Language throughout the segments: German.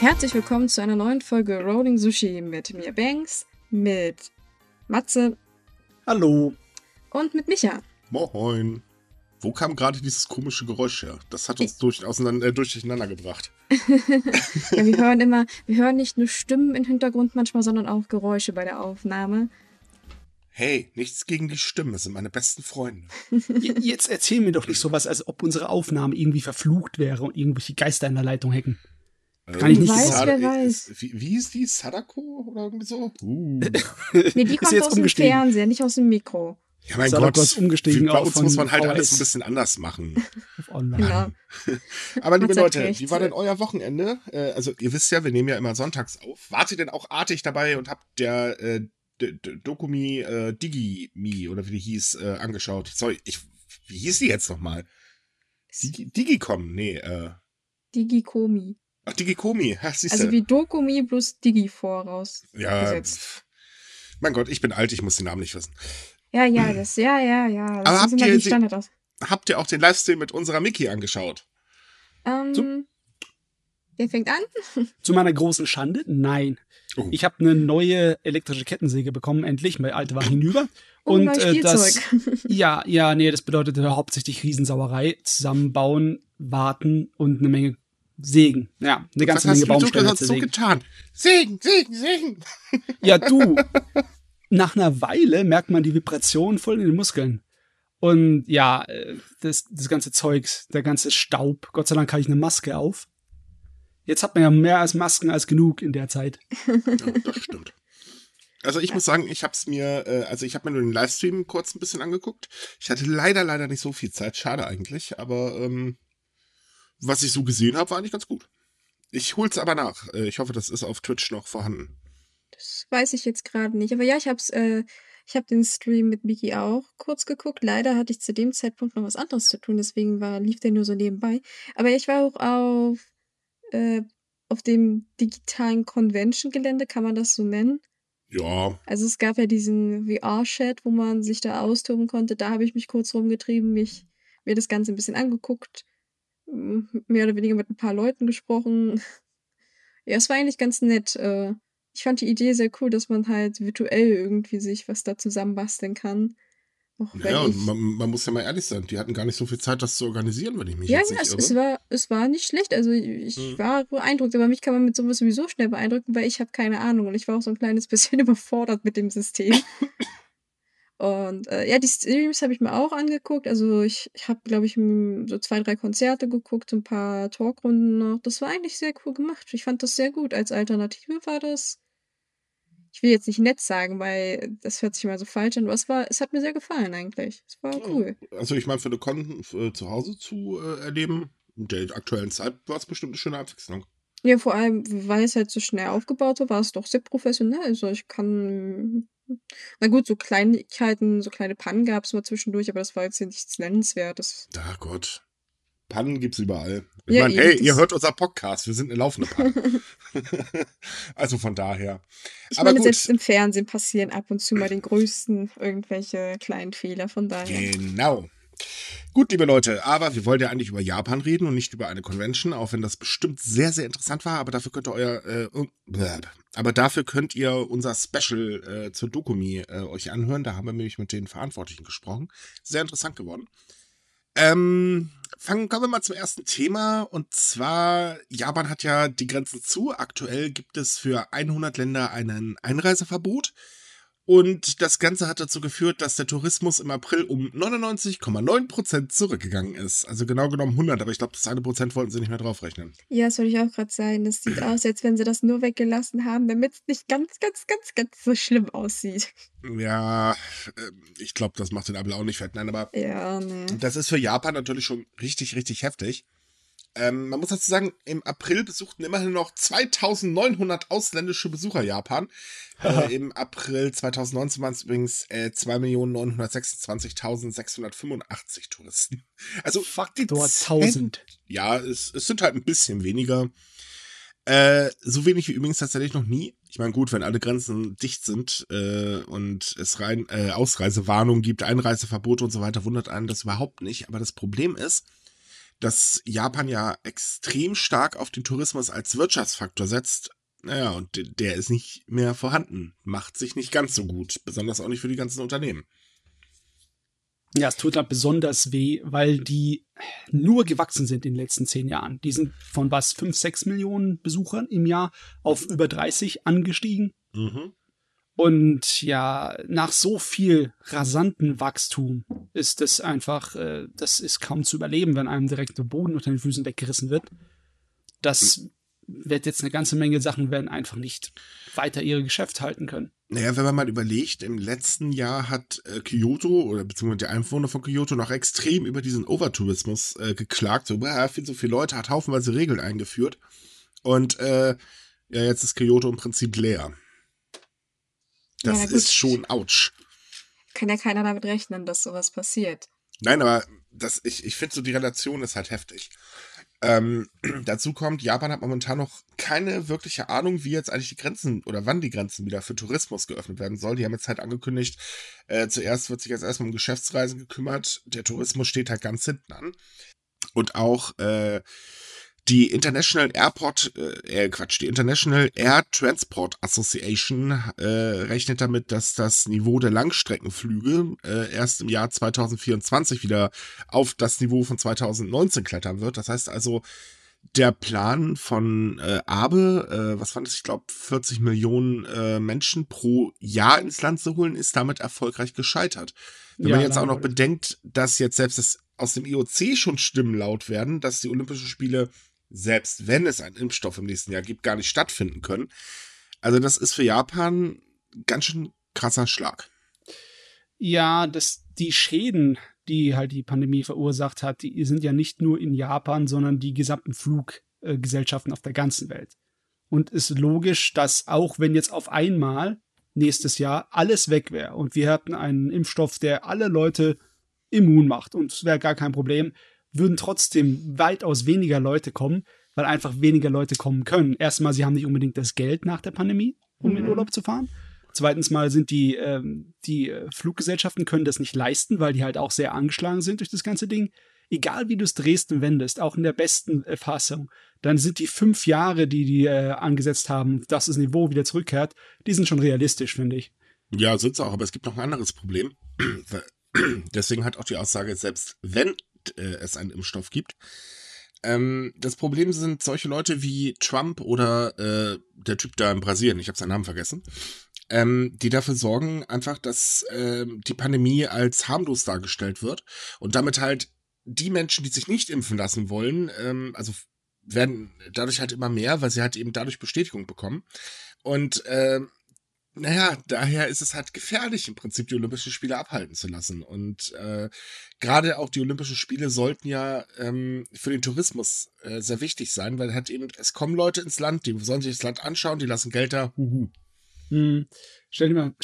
Herzlich willkommen zu einer neuen Folge Rolling Sushi mit mir Banks, mit Matze Hallo. und mit Micha. Moin. Wo kam gerade dieses komische Geräusch her? Das hat uns durch, auseinander, äh, durcheinander gebracht. Ja, wir hören immer, wir hören nicht nur Stimmen im Hintergrund manchmal, sondern auch Geräusche bei der Aufnahme. Hey, nichts gegen die Stimmen, das sind meine besten Freunde. Jetzt erzähl mir doch nicht sowas, als ob unsere Aufnahme irgendwie verflucht wäre und irgendwelche Geister in der Leitung hecken. Kann ich nicht Weiß, Sada- wer weiß. Wie, wie ist die? Sadako oder irgendwie so? Uh. Nee, die kommt jetzt aus dem. Fernseher, nicht aus dem Mikro. Ja, mein Sadako Gott. ist umgestiegen bei uns muss man halt alles VHS. ein bisschen anders machen. Auf Online. Genau. Aber liebe Leute, recht. wie war denn euer Wochenende? Äh, also ihr wisst ja, wir nehmen ja immer sonntags auf. Wart ihr denn auch artig dabei und habt der äh, D- D- Dokumi äh, Digimi oder wie die hieß äh, angeschaut? Sorry, ich, wie hieß die jetzt nochmal? Digi, Digicom? Nee, äh, Digikomi. Ach, Digikomi. Siehst Also wie Dokumi plus Digi voraus. ja, gesetzt. mein Gott, ich bin alt, ich muss den Namen nicht wissen. Ja, ja, das, ja, ja, ja. Das Aber habt ihr Standard aus. Habt ihr auch den Livestream mit unserer Miki angeschaut? Ähm, So. wer fängt an? Zu meiner großen Schande, nein. Oh. Ich habe eine neue elektrische Kettensäge bekommen, endlich. Meine alte war hinüber. Oh, und äh, das, ja, ja, nee, das bedeutete hauptsächlich Riesensauerei, zusammenbauen, warten und eine Menge Sägen. Ja, eine ganze Was Menge hast du, Baumstämme hast so getan? Segen, Segen, Segen. Ja, du. Nach einer Weile merkt man die Vibration voll in den Muskeln. Und ja, äh, das, das ganze Zeugs, der ganze Staub. Gott sei Dank habe ich eine Maske auf. Jetzt hat man ja mehr als Masken als genug in der Zeit. Ja, das stimmt. Also ich muss sagen, ich habe es mir, äh, also ich habe mir nur den Livestream kurz ein bisschen angeguckt. Ich hatte leider, leider nicht so viel Zeit. Schade eigentlich, aber ähm, was ich so gesehen habe, war eigentlich ganz gut. Ich hol's aber nach. Äh, ich hoffe, das ist auf Twitch noch vorhanden. Das weiß ich jetzt gerade nicht. Aber ja, ich hab's, äh, ich habe den Stream mit Miki auch kurz geguckt. Leider hatte ich zu dem Zeitpunkt noch was anderes zu tun, deswegen war, lief der nur so nebenbei. Aber ich war auch auf, äh, auf dem digitalen Convention-Gelände, kann man das so nennen? Ja, Also es gab ja diesen VR-Chat, wo man sich da austoben konnte. Da habe ich mich kurz rumgetrieben, mich mir das Ganze ein bisschen angeguckt, mehr oder weniger mit ein paar Leuten gesprochen. Ja, es war eigentlich ganz nett. Äh, Ich fand die Idee sehr cool, dass man halt virtuell irgendwie sich was da zusammenbasteln kann. Ja, und man, man muss ja mal ehrlich sein, die hatten gar nicht so viel Zeit, das zu organisieren, wenn ich mich ja, jetzt ja, nicht es, irre. es, war, es war nicht schlecht. Also ich Mhm. war beeindruckt, aber mich kann man mit sowas sowieso schnell beeindrucken, weil ich habe keine Ahnung und ich war auch so ein kleines bisschen überfordert mit dem System. Und äh, ja, die Streams habe ich mir auch angeguckt. Also ich, ich habe, glaube ich, so zwei, drei Konzerte geguckt, ein paar Talkrunden noch. Das war eigentlich sehr cool gemacht. Ich fand das sehr gut. Als Alternative war das. Ich will jetzt nicht nett sagen, weil das hört sich immer so falsch an, aber es war, es hat mir sehr gefallen eigentlich. Es war cool. Also ich meine, für eine Con äh, zu Hause zu äh, erleben, in der aktuellen Zeit war es bestimmt eine schöne Abwechslung. Ja, vor allem, weil es halt so schnell aufgebaut war, war es doch sehr professionell. Also ich kann. Na gut, so Kleinigkeiten, so kleine Pannen gab es mal zwischendurch, aber das war jetzt hier nichts Nennenswertes. Ah Gott. Pannen gibt's überall. Ich Ja, meine, hey, ihr hört unser Podcast, wir sind eine laufende Panne. also von daher. Ich Aber meine, gut. selbst im Fernsehen passieren ab und zu mal den größten irgendwelche kleinen Fehler, von daher. Genau. Gut, liebe Leute, aber wir wollen ja eigentlich über Japan reden und nicht über eine Convention, auch wenn das bestimmt sehr, sehr interessant war, aber dafür könnt ihr euer, äh, aber dafür könnt ihr unser Special äh, zur Dokumi äh, euch anhören. Da haben wir nämlich mit den Verantwortlichen gesprochen. Sehr interessant geworden. Ähm, fangen, kommen wir mal zum ersten Thema. Und zwar, Japan hat ja die Grenzen zu. Aktuell gibt es für 100 Länder ein Einreiseverbot. Und das Ganze hat dazu geführt, dass der Tourismus im April um 99,9% zurückgegangen ist. Also genau genommen 100, aber ich glaube, das eine Prozent wollten sie nicht mehr draufrechnen. Ja, das wollte ich auch gerade sagen. Das sieht aus, als wenn sie das nur weggelassen haben, damit es nicht ganz, ganz, ganz, ganz so schlimm aussieht. Ja, äh, ich glaube, das macht den Apple auch nicht fett. Nein, aber Ja, ne. Das ist für Japan natürlich schon richtig, richtig heftig. Ähm, man muss dazu sagen, im April besuchten immerhin noch 2900 ausländische Besucher Japan. äh, Im April 2019 waren es übrigens äh, 2.926.685 Touristen. Also Faktor dezent. 1000. Ja, es, es sind halt ein bisschen weniger. Äh, so wenig wie übrigens tatsächlich noch nie. Ich meine, gut, wenn alle Grenzen dicht sind äh, und es rein äh, Ausreisewarnungen gibt, Einreiseverbote und so weiter, wundert einen das überhaupt nicht. Aber das Problem ist, dass Japan ja extrem stark auf den Tourismus als Wirtschaftsfaktor setzt. Naja, und der ist nicht mehr vorhanden. Macht sich nicht ganz so gut. Besonders auch nicht für die ganzen Unternehmen. Ja, es tut halt besonders weh, weil die nur gewachsen sind in den letzten zehn Jahren. Die sind von was, fünf, sechs Millionen Besuchern im Jahr auf über 30 angestiegen. Mhm. Und ja, nach so viel rasanten Wachstum ist es einfach, äh, das ist kaum zu überleben, wenn einem direkt der Boden unter den Füßen weggerissen wird. Das wird jetzt eine ganze Menge Sachen werden einfach nicht weiter ihre Geschäft halten können. Naja, wenn man mal überlegt, im letzten Jahr hat äh, Kyoto oder beziehungsweise der Einwohner von Kyoto noch extrem über diesen Overtourismus äh, geklagt. So, boah, viel so viele Leute, hat haufenweise Regeln eingeführt. Und äh, ja, jetzt ist Kyoto im Prinzip leer. Das ja, ist schon ouch. Kann ja keiner damit rechnen, dass sowas passiert. Nein, aber das, ich, ich finde so, die Relation ist halt heftig. Ähm, dazu kommt, Japan hat momentan noch keine wirkliche Ahnung, wie jetzt eigentlich die Grenzen oder wann die Grenzen wieder für Tourismus geöffnet werden sollen. Die haben jetzt halt angekündigt, äh, zuerst wird sich jetzt erstmal um Geschäftsreisen gekümmert. Der Tourismus steht halt ganz hinten an. Und auch äh, die International Airport, äh, äh, Quatsch, die International Air Transport Association äh, rechnet damit, dass das Niveau der Langstreckenflüge äh, erst im Jahr 2024 wieder auf das Niveau von 2019 klettern wird. Das heißt also, der Plan von äh, Abe, äh, was fand es, ich glaube, 40 Millionen äh, Menschen pro Jahr ins Land zu holen, ist damit erfolgreich gescheitert. Wenn ja, man jetzt auch noch bedenkt, dass jetzt selbst das aus dem IOC schon Stimmen laut werden, dass die Olympischen Spiele selbst wenn es einen Impfstoff im nächsten Jahr gibt, gar nicht stattfinden können. Also das ist für Japan ganz schön krasser Schlag. Ja, das, die Schäden, die halt die Pandemie verursacht hat, die sind ja nicht nur in Japan, sondern die gesamten Fluggesellschaften auf der ganzen Welt. Und ist logisch, dass auch wenn jetzt auf einmal nächstes Jahr alles weg wäre und wir hätten einen Impfstoff, der alle Leute immun macht und es wäre gar kein Problem, würden trotzdem weitaus weniger Leute kommen, weil einfach weniger Leute kommen können. Erstmal, sie haben nicht unbedingt das Geld nach der Pandemie, um mhm. in Urlaub zu fahren. Zweitens mal sind die, ähm, die äh, Fluggesellschaften können das nicht leisten, weil die halt auch sehr angeschlagen sind durch das ganze Ding. Egal wie du es drehst und wendest, auch in der besten äh, Fassung, dann sind die fünf Jahre, die die äh, angesetzt haben, dass das Niveau wieder zurückkehrt, die sind schon realistisch, finde ich. Ja, sind sie auch, aber es gibt noch ein anderes Problem. Deswegen hat auch die Aussage, selbst wenn äh, es einen Impfstoff gibt. Ähm, das Problem sind solche Leute wie Trump oder äh, der Typ da in Brasilien, ich habe seinen Namen vergessen, ähm, die dafür sorgen einfach, dass äh, die Pandemie als harmlos dargestellt wird und damit halt die Menschen, die sich nicht impfen lassen wollen, ähm, also werden dadurch halt immer mehr, weil sie halt eben dadurch Bestätigung bekommen. Und äh, naja, daher ist es halt gefährlich, im Prinzip die Olympischen Spiele abhalten zu lassen. Und äh, gerade auch die Olympischen Spiele sollten ja ähm, für den Tourismus äh, sehr wichtig sein, weil halt eben, es kommen Leute ins Land, die sollen sich das Land anschauen, die lassen Geld da, huhu. Hm. Stell dir mal,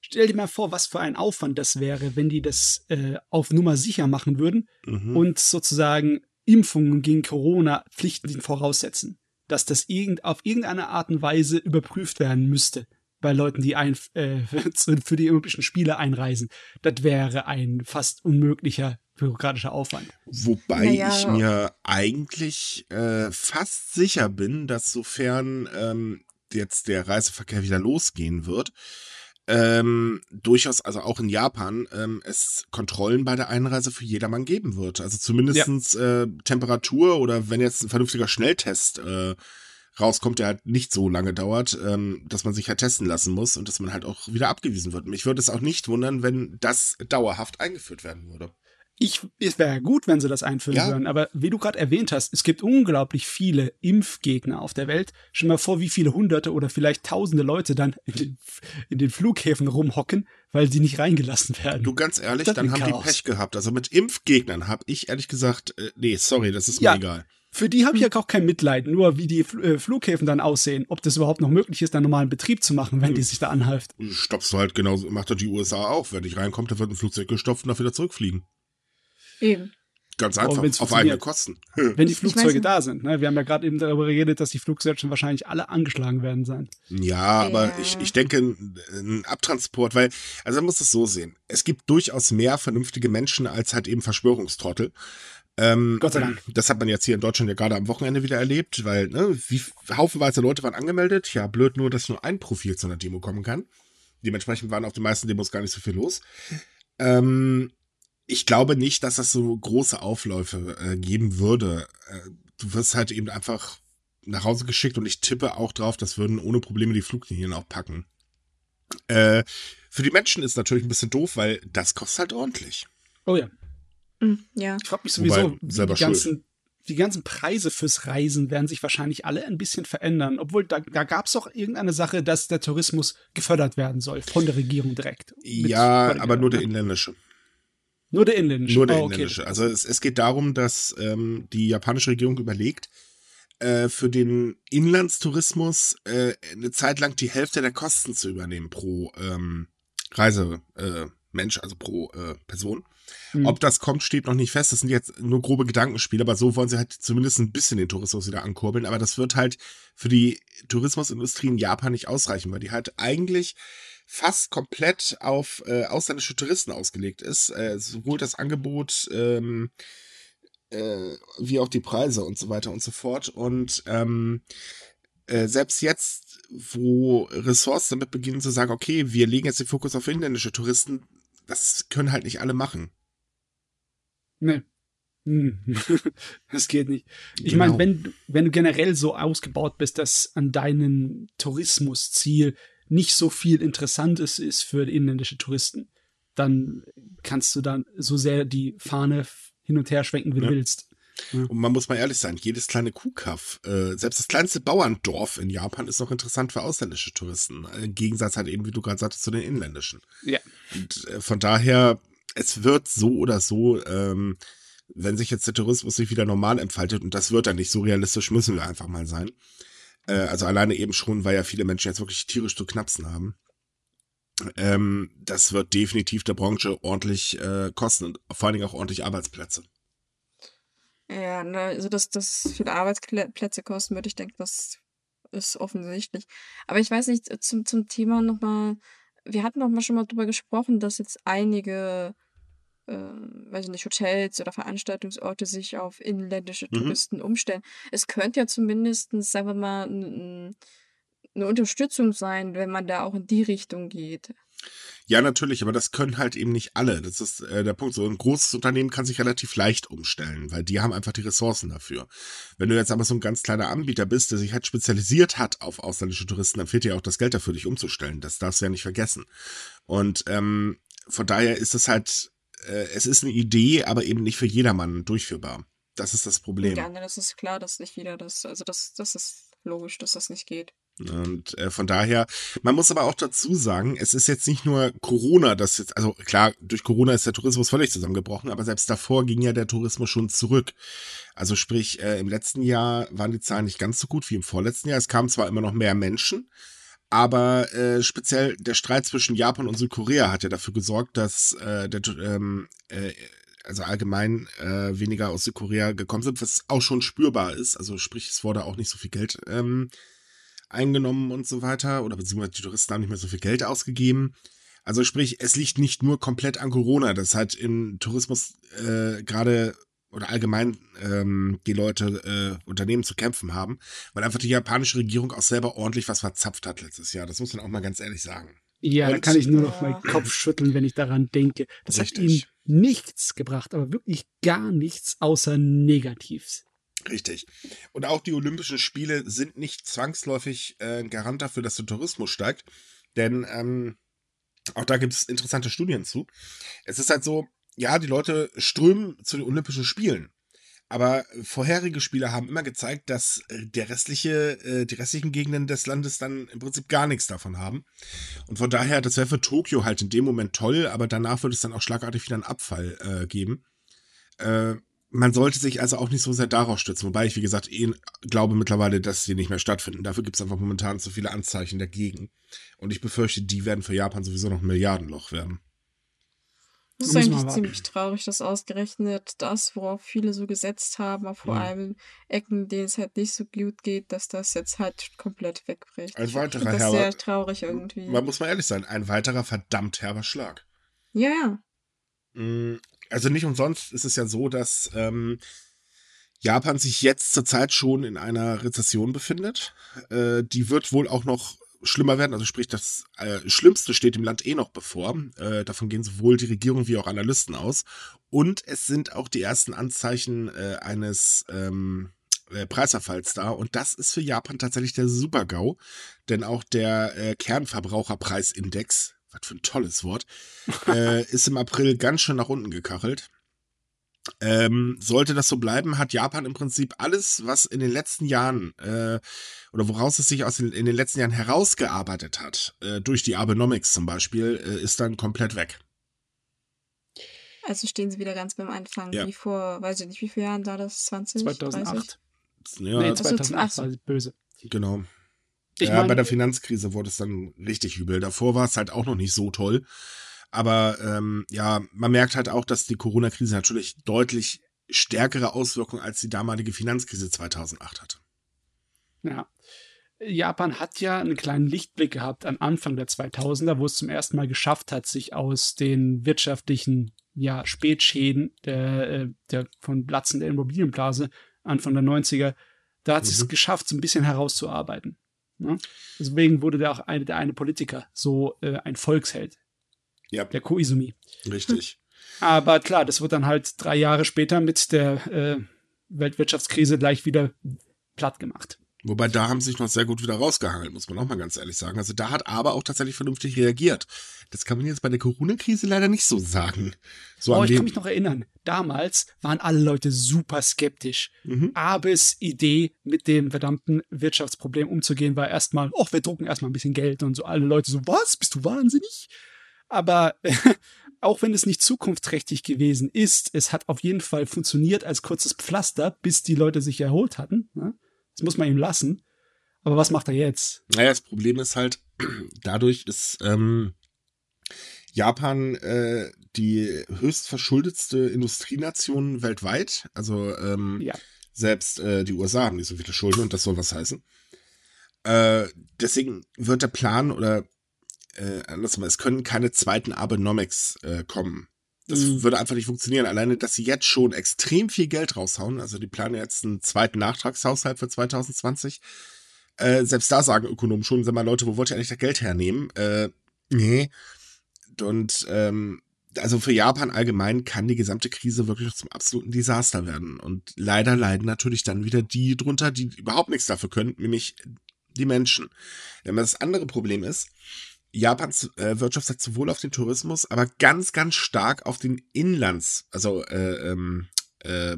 stell dir mal vor, was für ein Aufwand das wäre, wenn die das äh, auf Nummer sicher machen würden mhm. und sozusagen Impfungen gegen Corona pflichtend voraussetzen. Dass das irgend, auf irgendeine Art und Weise überprüft werden müsste bei Leuten, die ein, äh, für die Olympischen Spiele einreisen. Das wäre ein fast unmöglicher bürokratischer Aufwand. Wobei naja. ich mir eigentlich äh, fast sicher bin, dass sofern ähm, jetzt der Reiseverkehr wieder losgehen wird, ähm, durchaus, also auch in Japan, ähm, es Kontrollen bei der Einreise für jedermann geben wird. Also zumindestens ja. äh, Temperatur oder wenn jetzt ein vernünftiger Schnelltest äh, rauskommt, der halt nicht so lange dauert, ähm, dass man sich halt testen lassen muss und dass man halt auch wieder abgewiesen wird. Mich würde es auch nicht wundern, wenn das dauerhaft eingeführt werden würde. Ich, es wäre gut, wenn sie das einführen ja. würden, aber wie du gerade erwähnt hast, es gibt unglaublich viele Impfgegner auf der Welt. Stell mal vor, wie viele hunderte oder vielleicht tausende Leute dann in den, in den Flughäfen rumhocken, weil sie nicht reingelassen werden. Du ganz ehrlich, das dann haben Chaos. die Pech gehabt. Also mit Impfgegnern habe ich ehrlich gesagt, äh, nee, sorry, das ist mir ja. egal. Für die habe ich ja auch kein Mitleid, nur wie die äh, Flughäfen dann aussehen, ob das überhaupt noch möglich ist, dann normalen Betrieb zu machen, wenn die sich da anhalft. Stoppst du halt genauso, macht doch die USA auch. Wenn nicht reinkommt, dann wird ein Flugzeug gestopft und darf wieder zurückfliegen. Eben. Ganz einfach, auf eigene Kosten. Wenn die Flugzeuge da sind. Ne? Wir haben ja gerade eben darüber geredet, dass die Fluggesellschaften wahrscheinlich alle angeschlagen werden sein. Ja, aber ja. Ich, ich denke, ein Abtransport, weil, also man muss es so sehen. Es gibt durchaus mehr vernünftige Menschen als halt eben Verschwörungstrottel. Ähm, Gott sei Dank. Das hat man jetzt hier in Deutschland ja gerade am Wochenende wieder erlebt, weil, ne, wie haufenweise Leute waren angemeldet. Ja, blöd nur, dass nur ein Profil zu einer Demo kommen kann. Dementsprechend waren auf den meisten Demos gar nicht so viel los. Ähm, ich glaube nicht, dass das so große Aufläufe äh, geben würde. Äh, du wirst halt eben einfach nach Hause geschickt und ich tippe auch drauf, das würden ohne Probleme die Fluglinien auch packen. Äh, für die Menschen ist natürlich ein bisschen doof, weil das kostet halt ordentlich. Oh ja. Mhm, ja. Ich frage mich sowieso, Wobei, die, ganzen, die ganzen Preise fürs Reisen werden sich wahrscheinlich alle ein bisschen verändern. Obwohl, da, da gab es doch irgendeine Sache, dass der Tourismus gefördert werden soll, von der Regierung direkt. Ja, aber nur der ne? inländische. Nur der inländische. Nur der oh, okay. inländische. Also es, es geht darum, dass ähm, die japanische Regierung überlegt, äh, für den Inlandstourismus äh, eine Zeit lang die Hälfte der Kosten zu übernehmen pro ähm, Reisemensch, äh, also pro äh, Person. Mhm. Ob das kommt, steht noch nicht fest. Das sind jetzt nur grobe Gedankenspiele, aber so wollen sie halt zumindest ein bisschen den Tourismus wieder ankurbeln. Aber das wird halt für die Tourismusindustrie in Japan nicht ausreichen, weil die halt eigentlich fast komplett auf äh, ausländische Touristen ausgelegt ist. Äh, sowohl das Angebot ähm, äh, wie auch die Preise und so weiter und so fort. Und ähm, äh, selbst jetzt, wo Ressorts damit beginnen zu sagen, okay, wir legen jetzt den Fokus auf inländische Touristen, das können halt nicht alle machen. Nee. Hm. Das geht nicht. Ich genau. meine, wenn, wenn du generell so ausgebaut bist, dass an deinem Tourismusziel nicht so viel Interessantes ist für inländische Touristen, dann kannst du dann so sehr die Fahne hin und her schwenken, wie ja. du willst. Ja. Und man muss mal ehrlich sein, jedes kleine Kuhkaff, äh, selbst das kleinste Bauerndorf in Japan ist noch interessant für ausländische Touristen. Im Gegensatz halt eben, wie du gerade sagtest, zu den inländischen. Ja. Und äh, von daher, es wird so oder so, ähm, wenn sich jetzt der Tourismus sich wieder normal entfaltet, und das wird dann nicht so realistisch, müssen wir einfach mal sein, äh, also alleine eben schon, weil ja viele Menschen jetzt wirklich tierisch zu knapsen haben. Ähm, das wird definitiv der Branche ordentlich äh, kosten und vor allen Dingen auch ordentlich Arbeitsplätze. Ja, ne, also dass das viele Arbeitsplätze kosten wird, ich denke, das ist offensichtlich. Aber ich weiß nicht, zum, zum Thema nochmal, wir hatten noch mal schon mal drüber gesprochen, dass jetzt einige äh, weiß ich nicht, Hotels oder Veranstaltungsorte sich auf inländische mhm. Touristen umstellen. Es könnte ja zumindest, sagen wir mal, eine Unterstützung sein, wenn man da auch in die Richtung geht. Ja, natürlich, aber das können halt eben nicht alle. Das ist äh, der Punkt. So ein großes Unternehmen kann sich relativ leicht umstellen, weil die haben einfach die Ressourcen dafür. Wenn du jetzt aber so ein ganz kleiner Anbieter bist, der sich halt spezialisiert hat auf ausländische Touristen, dann fehlt dir auch das Geld dafür, dich umzustellen. Das darfst du ja nicht vergessen. Und ähm, von daher ist es halt äh, es ist eine Idee, aber eben nicht für jedermann durchführbar. Das ist das Problem. Ja, das ist klar, dass nicht jeder das, also das, das ist logisch, dass das nicht geht. Und äh, von daher, man muss aber auch dazu sagen, es ist jetzt nicht nur Corona, das jetzt, also klar, durch Corona ist der Tourismus völlig zusammengebrochen, aber selbst davor ging ja der Tourismus schon zurück. Also sprich, äh, im letzten Jahr waren die Zahlen nicht ganz so gut wie im vorletzten Jahr. Es kamen zwar immer noch mehr Menschen, aber äh, speziell der Streit zwischen Japan und Südkorea hat ja dafür gesorgt, dass äh, der, ähm, äh, also allgemein äh, weniger aus Südkorea gekommen sind, was auch schon spürbar ist. Also sprich, es wurde auch nicht so viel Geld ähm, eingenommen und so weiter. Oder beziehungsweise die Touristen haben nicht mehr so viel Geld ausgegeben. Also sprich, es liegt nicht nur komplett an Corona, das hat im Tourismus äh, gerade oder allgemein ähm, die Leute, äh, Unternehmen zu kämpfen haben, weil einfach die japanische Regierung auch selber ordentlich was verzapft hat letztes Jahr. Das muss man auch mal ganz ehrlich sagen. Ja, Und, da kann ich nur noch meinen Kopf schütteln, wenn ich daran denke. Das richtig. hat ihm nichts gebracht, aber wirklich gar nichts außer Negatives. Richtig. Und auch die Olympischen Spiele sind nicht zwangsläufig äh, Garant dafür, dass der Tourismus steigt. Denn ähm, auch da gibt es interessante Studien zu. Es ist halt so, ja, die Leute strömen zu den Olympischen Spielen. Aber vorherige Spiele haben immer gezeigt, dass äh, der restliche, äh, die restlichen Gegenden des Landes dann im Prinzip gar nichts davon haben. Und von daher, das wäre für Tokio halt in dem Moment toll, aber danach würde es dann auch schlagartig wieder einen Abfall äh, geben. Äh, man sollte sich also auch nicht so sehr darauf stützen, wobei ich, wie gesagt, eh glaube mittlerweile, dass sie nicht mehr stattfinden. Dafür gibt es einfach momentan zu viele Anzeichen dagegen. Und ich befürchte, die werden für Japan sowieso noch ein Milliardenloch werden. Das ist eigentlich ziemlich traurig, dass ausgerechnet das, worauf viele so gesetzt haben, aber vor ja. allem Ecken, denen es halt nicht so gut geht, dass das jetzt halt komplett wegbricht. Ein weiterer das herber. sehr traurig irgendwie. Man muss mal ehrlich sein, ein weiterer verdammt herber Schlag. Ja, ja. Mm, also nicht umsonst ist es ja so, dass ähm, Japan sich jetzt zurzeit schon in einer Rezession befindet. Äh, die wird wohl auch noch schlimmer werden. Also sprich, das äh, Schlimmste steht dem Land eh noch bevor. Äh, davon gehen sowohl die Regierung wie auch Analysten aus. Und es sind auch die ersten Anzeichen äh, eines ähm, äh, Preiserfalls da. Und das ist für Japan tatsächlich der Super-GAU. Denn auch der äh, Kernverbraucherpreisindex, was für ein tolles Wort, äh, ist im April ganz schön nach unten gekachelt. Ähm, sollte das so bleiben, hat Japan im Prinzip alles, was in den letzten Jahren äh, oder woraus es sich aus den, in den letzten Jahren herausgearbeitet hat, äh, durch die Abenomics zum Beispiel, äh, ist dann komplett weg. Also stehen sie wieder ganz beim Anfang, ja. wie vor, weiß ich nicht, wie viele Jahren da das? 20? 2008. 30? Ja, nee, 2008 war böse. Genau. Ich ja, mein, bei der Finanzkrise wurde es dann richtig übel. Davor war es halt auch noch nicht so toll. Aber ähm, ja, man merkt halt auch, dass die Corona-Krise natürlich deutlich stärkere Auswirkungen als die damalige Finanzkrise 2008 hatte. Ja. Japan hat ja einen kleinen Lichtblick gehabt am Anfang der 2000er, wo es zum ersten Mal geschafft hat, sich aus den wirtschaftlichen ja, Spätschäden der, äh, der von Platzen der Immobilienblase Anfang der 90er, da hat mhm. es geschafft, so ein bisschen herauszuarbeiten. Ne? Deswegen wurde der auch eine, der eine Politiker so äh, ein Volksheld ja. Der Koizumi. Richtig. Aber klar, das wird dann halt drei Jahre später mit der äh, Weltwirtschaftskrise gleich wieder platt gemacht. Wobei da haben sie sich noch sehr gut wieder rausgehangelt, muss man auch mal ganz ehrlich sagen. Also da hat aber auch tatsächlich vernünftig reagiert. Das kann man jetzt bei der Corona-Krise leider nicht so sagen. So oh, ich kann mich noch erinnern. Damals waren alle Leute super skeptisch. Mhm. Abes Idee, mit dem verdammten Wirtschaftsproblem umzugehen, war erstmal, oh, wir drucken erstmal ein bisschen Geld und so alle Leute so, was? Bist du wahnsinnig? Aber auch wenn es nicht zukunftsträchtig gewesen ist, es hat auf jeden Fall funktioniert als kurzes Pflaster, bis die Leute sich erholt hatten. Ne? Das muss man ihm lassen. Aber was macht er jetzt? Naja, das Problem ist halt, dadurch ist ähm, Japan äh, die höchst verschuldetste Industrienation weltweit. Also ähm, ja. selbst äh, die USA haben nicht so viele Schulden und das soll was heißen. Äh, deswegen wird der Plan oder äh, andersrum, es können keine zweiten Abenomics äh, kommen. Das mhm. würde einfach nicht funktionieren. Alleine, dass sie jetzt schon extrem viel Geld raushauen. Also die planen jetzt einen zweiten Nachtragshaushalt für 2020. Äh, selbst da sagen Ökonomen schon, sag mal, Leute, wo wollt ihr eigentlich das Geld hernehmen? Äh, nee. Und ähm, also für Japan allgemein kann die gesamte Krise wirklich zum absoluten Desaster werden. Und leider leiden natürlich dann wieder die drunter, die überhaupt nichts dafür können, nämlich die Menschen. Denn das andere Problem ist, Japans äh, Wirtschaft setzt sowohl auf den Tourismus, aber ganz, ganz stark auf den Inlands, also äh, ähm, äh,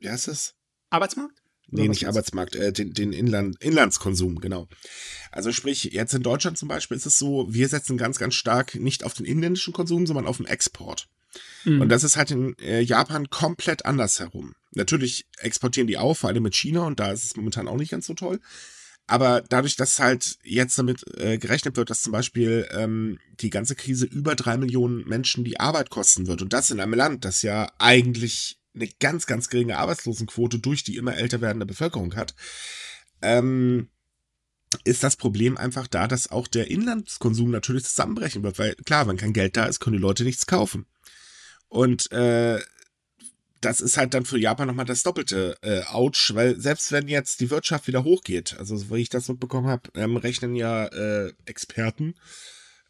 wie heißt das? Arbeitsmarkt? Nee, nicht Arbeitsmarkt, äh, den, den Inland, Inlandskonsum, genau. Also sprich, jetzt in Deutschland zum Beispiel ist es so, wir setzen ganz, ganz stark nicht auf den inländischen Konsum, sondern auf den Export. Mhm. Und das ist halt in äh, Japan komplett anders herum. Natürlich exportieren die auch, vor allem mit China, und da ist es momentan auch nicht ganz so toll. Aber dadurch, dass halt jetzt damit äh, gerechnet wird, dass zum Beispiel ähm, die ganze Krise über drei Millionen Menschen die Arbeit kosten wird und das in einem Land, das ja eigentlich eine ganz, ganz geringe Arbeitslosenquote durch die immer älter werdende Bevölkerung hat, ähm, ist das Problem einfach da, dass auch der Inlandskonsum natürlich zusammenbrechen wird, weil klar, wenn kein Geld da ist, können die Leute nichts kaufen. Und äh, das ist halt dann für Japan nochmal das doppelte äh, Ouch, weil selbst wenn jetzt die Wirtschaft wieder hochgeht, also wie ich das mitbekommen habe, ähm, rechnen ja äh, Experten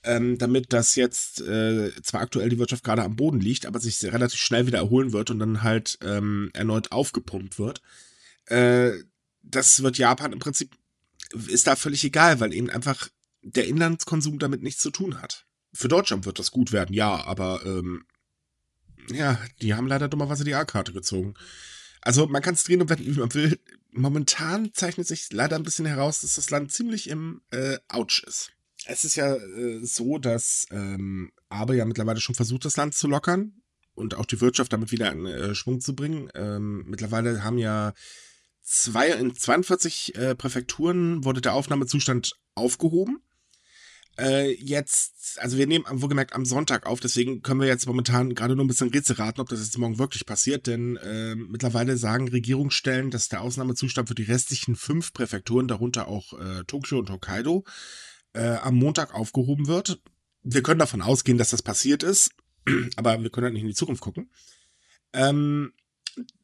ähm, damit, dass jetzt äh, zwar aktuell die Wirtschaft gerade am Boden liegt, aber sich relativ schnell wieder erholen wird und dann halt ähm, erneut aufgepumpt wird. Äh, das wird Japan im Prinzip, ist da völlig egal, weil eben einfach der Inlandskonsum damit nichts zu tun hat. Für Deutschland wird das gut werden, ja, aber ähm, ja, die haben leider dummerweise die A-Karte gezogen. Also man kann es drehen und wenden, wie man will. Momentan zeichnet sich leider ein bisschen heraus, dass das Land ziemlich im äh, Ouch ist. Es ist ja äh, so, dass ähm, Abe ja mittlerweile schon versucht, das Land zu lockern und auch die Wirtschaft damit wieder in äh, Schwung zu bringen. Ähm, mittlerweile haben ja zwei, in 42 äh, Präfekturen wurde der Aufnahmezustand aufgehoben. Äh, jetzt, also wir nehmen wohlgemerkt am Sonntag auf, deswegen können wir jetzt momentan gerade nur ein bisschen Rätsel raten, ob das jetzt morgen wirklich passiert, denn äh, mittlerweile sagen Regierungsstellen, dass der Ausnahmezustand für die restlichen fünf Präfekturen, darunter auch äh, Tokio und Hokkaido, äh, am Montag aufgehoben wird. Wir können davon ausgehen, dass das passiert ist, aber wir können halt nicht in die Zukunft gucken. Ähm,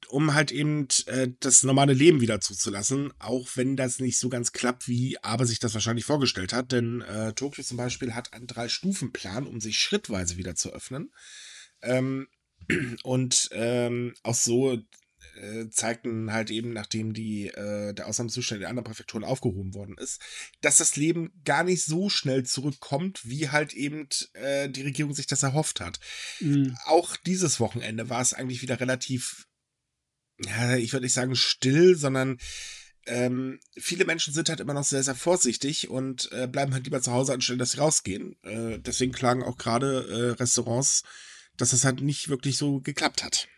um halt eben äh, das normale Leben wieder zuzulassen, auch wenn das nicht so ganz klappt, wie Aber sich das wahrscheinlich vorgestellt hat. Denn äh, Tokio zum Beispiel hat einen Drei-Stufen-Plan, um sich schrittweise wieder zu öffnen. Ähm, und ähm, auch so äh, zeigten halt eben, nachdem die, äh, der Ausnahmezustand in anderen Präfekturen aufgehoben worden ist, dass das Leben gar nicht so schnell zurückkommt, wie halt eben äh, die Regierung sich das erhofft hat. Mhm. Auch dieses Wochenende war es eigentlich wieder relativ ja, ich würde nicht sagen still, sondern ähm, viele Menschen sind halt immer noch sehr, sehr vorsichtig und äh, bleiben halt lieber zu Hause, anstelle dass sie rausgehen. Äh, deswegen klagen auch gerade äh, Restaurants, dass das halt nicht wirklich so geklappt hat.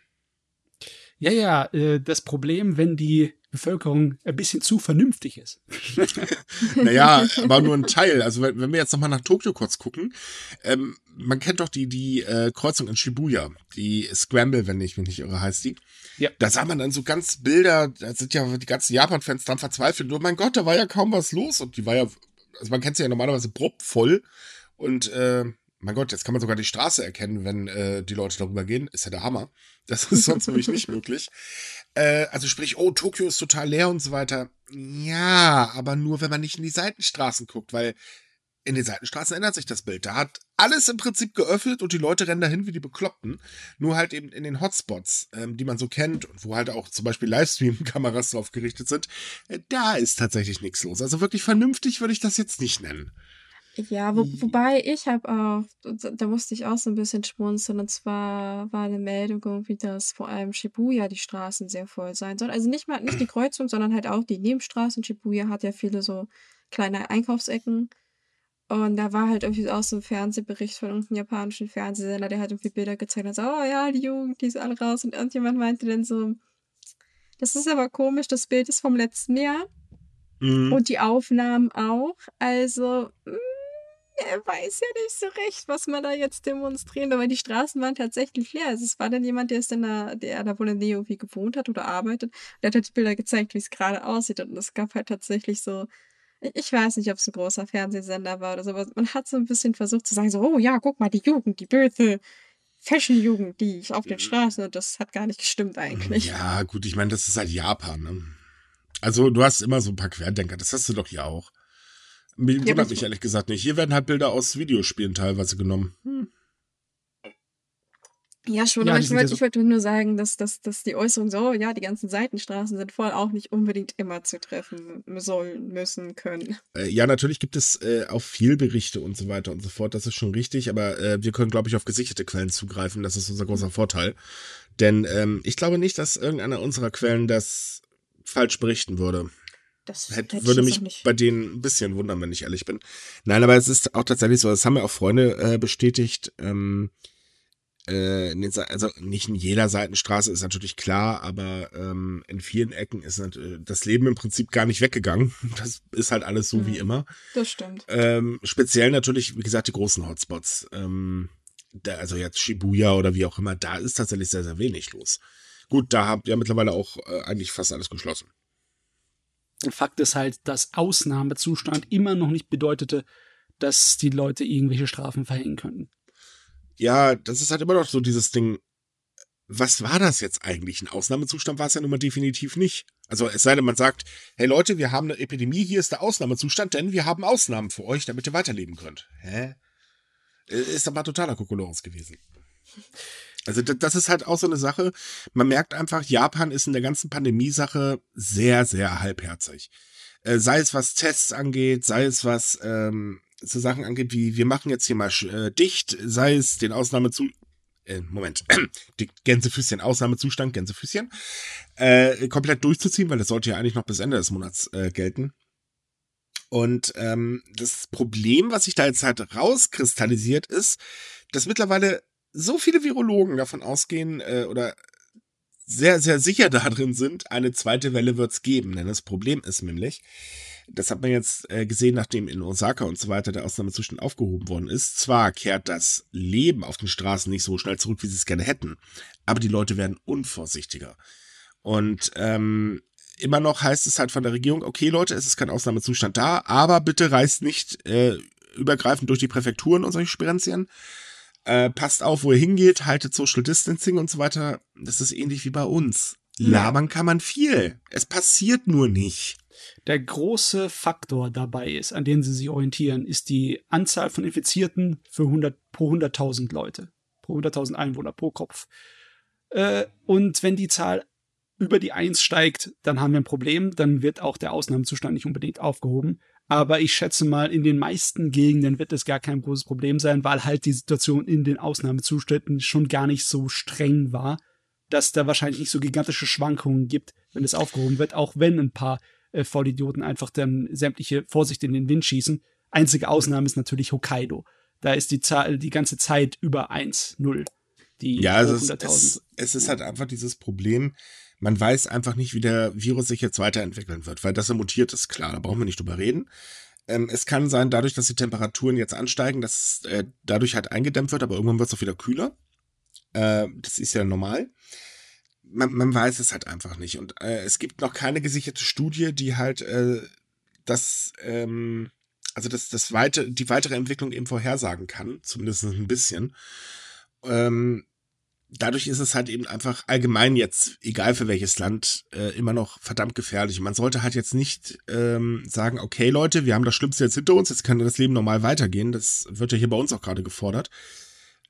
Ja, ja, äh, das Problem, wenn die Bevölkerung ein bisschen zu vernünftig ist. naja, aber nur ein Teil. Also wenn, wenn wir jetzt nochmal nach Tokio kurz gucken, ähm, man kennt doch die, die äh, Kreuzung in Shibuya, die Scramble, wenn ich mich nicht irre, heißt die. Ja. Da sah man dann so ganz Bilder, da sind ja die ganzen Japan-Fans dran verzweifelt. Oh mein Gott, da war ja kaum was los. Und die war ja, also man kennt sie ja normalerweise propvoll. Und äh, mein Gott, jetzt kann man sogar die Straße erkennen, wenn äh, die Leute darüber gehen. Ist ja der Hammer. Das ist sonst nämlich nicht möglich. Äh, also sprich, oh, Tokio ist total leer und so weiter. Ja, aber nur, wenn man nicht in die Seitenstraßen guckt, weil in den Seitenstraßen ändert sich das Bild. Da hat alles im Prinzip geöffnet und die Leute rennen dahin wie die Bekloppten. Nur halt eben in den Hotspots, ähm, die man so kennt und wo halt auch zum Beispiel Livestream-Kameras drauf gerichtet sind, äh, da ist tatsächlich nichts los. Also wirklich vernünftig würde ich das jetzt nicht nennen. Ja, wo, wobei ich habe auch, da musste ich auch so ein bisschen schmunzeln. Und zwar war eine Meldung irgendwie, dass vor allem Shibuya die Straßen sehr voll sein sollen. Also nicht mal nicht die Kreuzung, sondern halt auch die Nebenstraßen. Shibuya hat ja viele so kleine Einkaufsecken. Und da war halt irgendwie auch so ein Fernsehbericht von irgendeinem japanischen Fernsehsender, der hat irgendwie Bilder gezeigt und so, oh ja, die Jugend, die ist alle raus. Und irgendjemand meinte dann so, das ist aber komisch, das Bild ist vom letzten Jahr. Mhm. Und die Aufnahmen auch. Also, mh, hm, er weiß ja nicht so recht, was man da jetzt demonstrieren, aber die Straßen waren tatsächlich leer. Also es war dann jemand, der ist in der, der da wohl in der Nähe irgendwie gewohnt hat oder arbeitet. Der hat halt die Bilder gezeigt, wie es gerade aussieht. Und es gab halt tatsächlich so ich weiß nicht, ob es ein großer Fernsehsender war oder so, aber man hat so ein bisschen versucht zu sagen, so, oh ja, guck mal, die Jugend, die böse Fashion-Jugend, die auf den Straßen, das hat gar nicht gestimmt eigentlich. Ja, gut, ich meine, das ist halt Japan, ne? Also, du hast immer so ein paar Querdenker, das hast du doch hier auch. Mir ja, wundert mich ehrlich gesagt nicht. Hier werden halt Bilder aus Videospielen teilweise genommen. Hm. Ja, schon, ja, aber ich wollte, ich wollte nur sagen, dass, dass, dass die Äußerung so, ja, die ganzen Seitenstraßen sind voll auch nicht unbedingt immer zu treffen sollen, müssen, können. Äh, ja, natürlich gibt es äh, auch viel Berichte und so weiter und so fort, das ist schon richtig, aber äh, wir können, glaube ich, auf gesicherte Quellen zugreifen, das ist unser großer Vorteil. Denn ähm, ich glaube nicht, dass irgendeiner unserer Quellen das falsch berichten würde. Das hätte, würde mich bei denen ein bisschen wundern, wenn ich ehrlich bin. Nein, aber es ist auch tatsächlich so, das haben mir auch Freunde äh, bestätigt, ähm, äh, in den, also nicht in jeder Seitenstraße ist natürlich klar, aber ähm, in vielen Ecken ist das Leben im Prinzip gar nicht weggegangen. Das ist halt alles so mhm. wie immer. Das stimmt. Ähm, speziell natürlich, wie gesagt, die großen Hotspots. Ähm, da, also jetzt Shibuya oder wie auch immer, da ist tatsächlich sehr, sehr wenig los. Gut, da habt ihr mittlerweile auch äh, eigentlich fast alles geschlossen. Fakt ist halt, dass Ausnahmezustand immer noch nicht bedeutete, dass die Leute irgendwelche Strafen verhängen könnten ja, das ist halt immer noch so dieses Ding. Was war das jetzt eigentlich? Ein Ausnahmezustand war es ja nun mal definitiv nicht. Also es sei denn, man sagt, hey Leute, wir haben eine Epidemie, hier ist der Ausnahmezustand, denn wir haben Ausnahmen für euch, damit ihr weiterleben könnt. Hä? Äh, ist aber totaler Kokolores gewesen. Also das ist halt auch so eine Sache. Man merkt einfach, Japan ist in der ganzen Pandemie-Sache sehr, sehr halbherzig. Äh, sei es was Tests angeht, sei es was ähm, so Sachen angeht, wie wir machen jetzt hier mal äh, dicht, sei es den Ausnahmezu äh, Moment, die Gänsefüßchen, Ausnahmezustand, Gänsefüßchen, äh, komplett durchzuziehen, weil das sollte ja eigentlich noch bis Ende des Monats äh, gelten. Und ähm, das Problem, was sich da jetzt halt rauskristallisiert, ist, dass mittlerweile so viele Virologen davon ausgehen äh, oder sehr, sehr sicher darin sind, eine zweite Welle wird's geben. Denn das Problem ist nämlich, das hat man jetzt äh, gesehen, nachdem in Osaka und so weiter der Ausnahmezustand aufgehoben worden ist. Zwar kehrt das Leben auf den Straßen nicht so schnell zurück, wie sie es gerne hätten, aber die Leute werden unvorsichtiger. Und ähm, immer noch heißt es halt von der Regierung, okay Leute, es ist kein Ausnahmezustand da, aber bitte reist nicht äh, übergreifend durch die Präfekturen und solche Spirenzien. Äh, passt auf, wo ihr hingeht, haltet Social Distancing und so weiter. Das ist ähnlich wie bei uns. Labern kann man viel. Es passiert nur nicht. Der große Faktor dabei ist, an den sie sich orientieren, ist die Anzahl von Infizierten für 100, pro 100.000 Leute. Pro 100.000 Einwohner pro Kopf. Äh, und wenn die Zahl über die 1 steigt, dann haben wir ein Problem. Dann wird auch der Ausnahmezustand nicht unbedingt aufgehoben. Aber ich schätze mal, in den meisten Gegenden wird es gar kein großes Problem sein, weil halt die Situation in den Ausnahmezuständen schon gar nicht so streng war, dass da wahrscheinlich nicht so gigantische Schwankungen gibt, wenn es aufgehoben wird, auch wenn ein paar äh, Vollidioten einfach dann sämtliche Vorsicht in den Wind schießen. Einzige Ausnahme ist natürlich Hokkaido. Da ist die Zahl die ganze Zeit über 1, 0. Die ja, es ist, es, es ist halt einfach dieses Problem, man weiß einfach nicht, wie der Virus sich jetzt weiterentwickeln wird, weil das er mutiert ist, klar, da brauchen wir nicht drüber reden. Ähm, es kann sein, dadurch, dass die Temperaturen jetzt ansteigen, dass äh, dadurch halt eingedämmt wird, aber irgendwann wird es auch wieder kühler. Äh, das ist ja normal. Man, man, weiß es halt einfach nicht. Und äh, es gibt noch keine gesicherte Studie, die halt äh, das, ähm, also das, das weite, die weitere Entwicklung eben vorhersagen kann, zumindest ein bisschen. Ähm, dadurch ist es halt eben einfach allgemein jetzt, egal für welches Land, äh, immer noch verdammt gefährlich. man sollte halt jetzt nicht ähm, sagen, okay Leute, wir haben das Schlimmste jetzt hinter uns, jetzt kann das Leben normal weitergehen. Das wird ja hier bei uns auch gerade gefordert.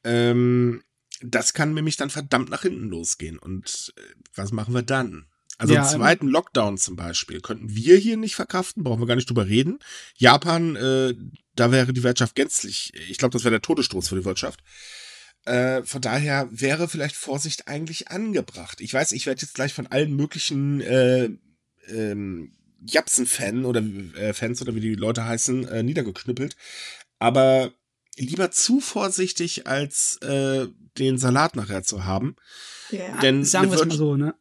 Ähm, das kann nämlich dann verdammt nach hinten losgehen. Und äh, was machen wir dann? Also ja, einen zweiten Lockdown zum Beispiel könnten wir hier nicht verkraften, brauchen wir gar nicht drüber reden. Japan, äh, da wäre die Wirtschaft gänzlich, ich glaube, das wäre der Todesstoß für die Wirtschaft. Äh, von daher wäre vielleicht Vorsicht eigentlich angebracht. Ich weiß, ich werde jetzt gleich von allen möglichen äh, ähm, Japsen-Fan oder äh, Fans oder wie die Leute heißen, äh, niedergeknüppelt. Aber lieber zu vorsichtig, als äh, den Salat nachher zu haben. Ja. Denn sagen wir es mal so, ne?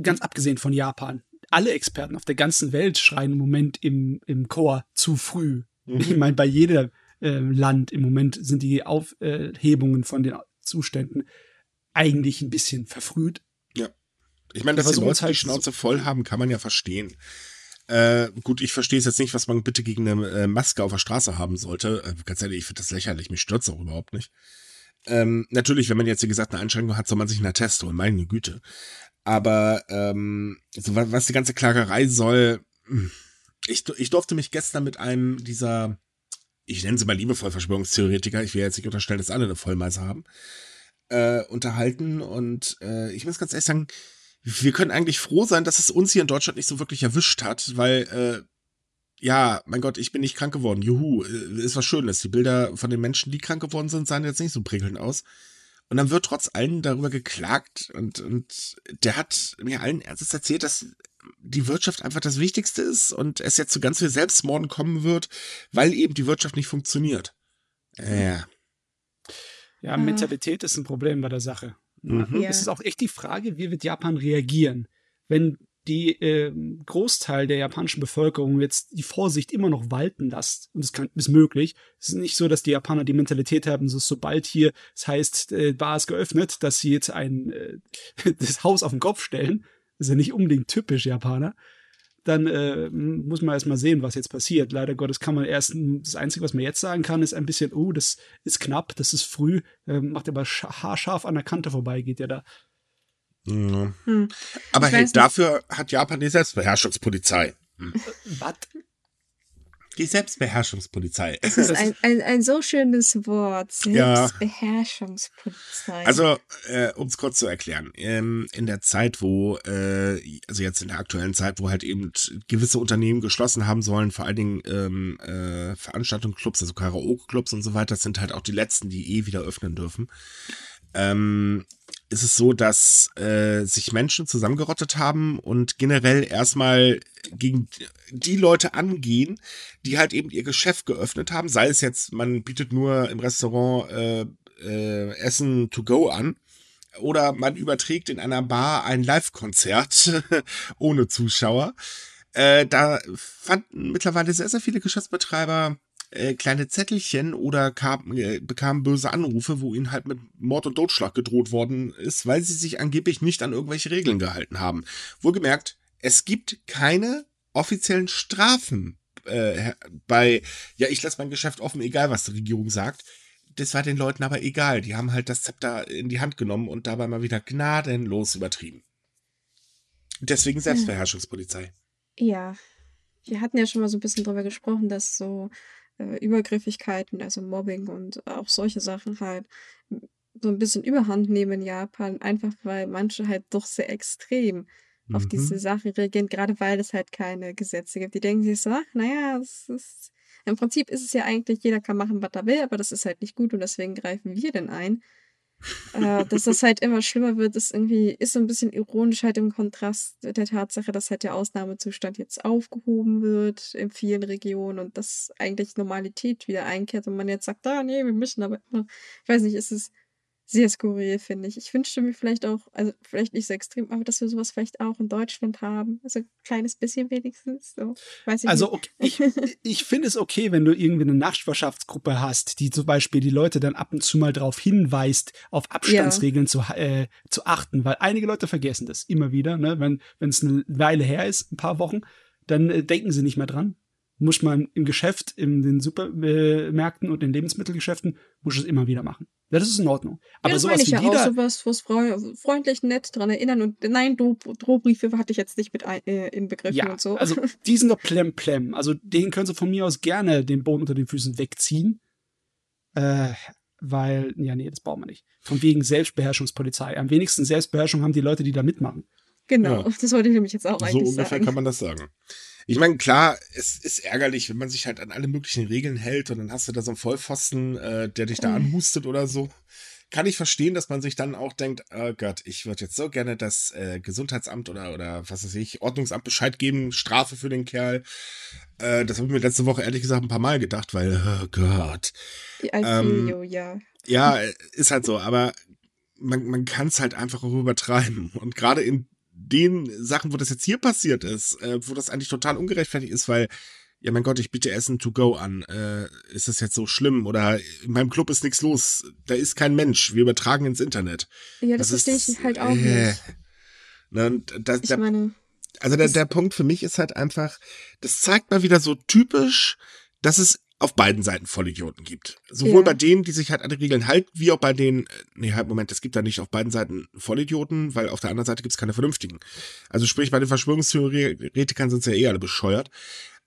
Ganz abgesehen von Japan. Alle Experten auf der ganzen Welt schreien im Moment im, im Chor zu früh. Mhm. Ich meine, bei jeder äh, Land im Moment sind die Aufhebungen von den Zuständen eigentlich ein bisschen verfrüht. Ja. Ich meine, dass die Leute halt die Schnauze voll haben, kann man ja verstehen. Äh, gut, ich verstehe es jetzt nicht, was man bitte gegen eine äh, Maske auf der Straße haben sollte. Äh, ganz ehrlich, ich finde das lächerlich. Mich stört es auch überhaupt nicht. Ähm, natürlich, wenn man jetzt, wie gesagt, eine Einschränkung hat, soll man sich einen Attest holen. Meine Güte. Aber ähm, so, was die ganze Klagerei soll, hm, ich, ich durfte mich gestern mit einem dieser ich nenne sie mal liebevoll Verschwörungstheoretiker, ich will jetzt nicht unterstellen, dass alle eine Vollmeise haben, äh, unterhalten. Und äh, ich muss ganz ehrlich sagen, wir können eigentlich froh sein, dass es uns hier in Deutschland nicht so wirklich erwischt hat, weil, äh, ja, mein Gott, ich bin nicht krank geworden. Juhu, äh, ist was Schönes. Die Bilder von den Menschen, die krank geworden sind, sahen jetzt nicht so prickelnd aus. Und dann wird trotz allem darüber geklagt und, und der hat mir allen Ernstes erzählt, dass die Wirtschaft einfach das Wichtigste ist und es jetzt zu ganz viel Selbstmorden kommen wird, weil eben die Wirtschaft nicht funktioniert. Ja. Ja, Mentalität ist ein Problem bei der Sache. Mhm. Es ist auch echt die Frage, wie wird Japan reagieren, wenn die äh, Großteil der japanischen Bevölkerung jetzt die Vorsicht immer noch walten lässt. Und es ist möglich. Es ist nicht so, dass die Japaner die Mentalität haben, so sobald hier, es heißt, äh, Bar ist geöffnet, dass sie jetzt ein äh, das Haus auf den Kopf stellen, ist ja nicht unbedingt typisch Japaner, dann äh, muss man erst mal sehen, was jetzt passiert. Leider Gottes kann man erst, das Einzige, was man jetzt sagen kann, ist ein bisschen, oh, das ist knapp, das ist früh, äh, macht aber haarscharf an der Kante vorbei, geht ja da. Mhm. Hm. Aber hey, dafür hat Japan die Selbstbeherrschungspolizei. Hm. Was? Die Selbstbeherrschungspolizei. Es ist ein, ein, ein so schönes Wort. Selbstbeherrschungspolizei. Ja. Also, äh, um es kurz zu erklären. Ähm, in der Zeit, wo, äh, also jetzt in der aktuellen Zeit, wo halt eben gewisse Unternehmen geschlossen haben sollen, vor allen Dingen ähm, äh, Veranstaltungsclubs, also Karaoke-Clubs und so weiter, sind halt auch die letzten, die eh wieder öffnen dürfen. Ähm, ist es so, dass äh, sich Menschen zusammengerottet haben und generell erstmal gegen die Leute angehen, die halt eben ihr Geschäft geöffnet haben. Sei es jetzt, man bietet nur im Restaurant äh, äh, Essen to go an. Oder man überträgt in einer Bar ein Live-Konzert ohne Zuschauer. Äh, da fanden mittlerweile sehr, sehr viele Geschäftsbetreiber äh, kleine Zettelchen oder kam, äh, bekamen böse Anrufe, wo ihnen halt mit Mord und Totschlag gedroht worden ist, weil sie sich angeblich nicht an irgendwelche Regeln gehalten haben. Wohlgemerkt, es gibt keine offiziellen Strafen äh, bei, ja, ich lasse mein Geschäft offen, egal was die Regierung sagt. Das war den Leuten aber egal. Die haben halt das Zepter in die Hand genommen und dabei mal wieder gnadenlos übertrieben. Deswegen Selbstbeherrschungspolizei. Ja. Wir hatten ja schon mal so ein bisschen drüber gesprochen, dass so äh, Übergriffigkeiten, also Mobbing und auch solche Sachen halt so ein bisschen Überhand nehmen in Japan, einfach weil manche halt doch sehr extrem mhm. auf diese Sache reagieren, gerade weil es halt keine Gesetze gibt. Die denken sich so, ach, naja, es ist, im Prinzip ist es ja eigentlich, jeder kann machen, was er will, aber das ist halt nicht gut und deswegen greifen wir denn ein äh, dass das halt immer schlimmer wird, ist irgendwie, ist so ein bisschen ironisch halt im Kontrast der Tatsache, dass halt der Ausnahmezustand jetzt aufgehoben wird in vielen Regionen und dass eigentlich Normalität wieder einkehrt und man jetzt sagt, ah nee, wir müssen aber immer, ich weiß nicht, ist es sehr skurril, finde ich. Ich wünschte mir vielleicht auch, also vielleicht nicht so extrem, aber dass wir sowas vielleicht auch in Deutschland haben. Also ein kleines bisschen wenigstens. So. Weiß ich also okay, ich, ich finde es okay, wenn du irgendwie eine Nachbarschaftsgruppe hast, die zum Beispiel die Leute dann ab und zu mal darauf hinweist, auf Abstandsregeln ja. zu, äh, zu achten, weil einige Leute vergessen das immer wieder. Ne? Wenn es eine Weile her ist, ein paar Wochen, dann äh, denken sie nicht mehr dran muss man im Geschäft, in den Supermärkten und den Lebensmittelgeschäften, muss es immer wieder machen. Ja, das ist in Ordnung. Aber ja, das sowas meine ich ja auch, sowas, was freundlich, nett dran erinnern und nein, Drohbriefe hatte ich jetzt nicht mit ein, äh, in Begriffen ja, und so. Also die sind doch plem-plem. Also den können sie von mir aus gerne den Boden unter den Füßen wegziehen. Äh, weil, ja, nee, das brauchen wir nicht. Von wegen Selbstbeherrschungspolizei. Am wenigsten Selbstbeherrschung haben die Leute, die da mitmachen. Genau, ja. das wollte ich nämlich jetzt auch eigentlich sagen. So ungefähr kann man das sagen. Ich meine, klar, es ist ärgerlich, wenn man sich halt an alle möglichen Regeln hält und dann hast du da so einen Vollpfosten, äh, der dich da anhustet oder so. Kann ich verstehen, dass man sich dann auch denkt, oh Gott, ich würde jetzt so gerne das äh, Gesundheitsamt oder, oder was weiß ich, Ordnungsamt Bescheid geben, Strafe für den Kerl. Äh, das habe ich mir letzte Woche ehrlich gesagt ein paar Mal gedacht, weil, oh Gott. Die ähm, ja. Ja, ist halt so, aber man, man kann es halt einfach auch übertreiben. Und gerade in den Sachen, wo das jetzt hier passiert ist, äh, wo das eigentlich total ungerechtfertigt ist, weil, ja mein Gott, ich bitte Essen to go an. Äh, ist das jetzt so schlimm? Oder in meinem Club ist nichts los. Da ist kein Mensch. Wir übertragen ins Internet. Ja, das, das verstehe ich halt auch äh, nicht. Ne, das, ich der, meine, also der, der Punkt für mich ist halt einfach, das zeigt mal wieder so typisch, dass es auf beiden Seiten Vollidioten gibt. Sowohl ja. bei denen, die sich halt an die Regeln halten, wie auch bei denen, nee, halt, Moment, es gibt da nicht auf beiden Seiten Vollidioten, weil auf der anderen Seite gibt es keine vernünftigen. Also sprich, bei den Verschwörungstheoretikern sind sie ja eh alle bescheuert.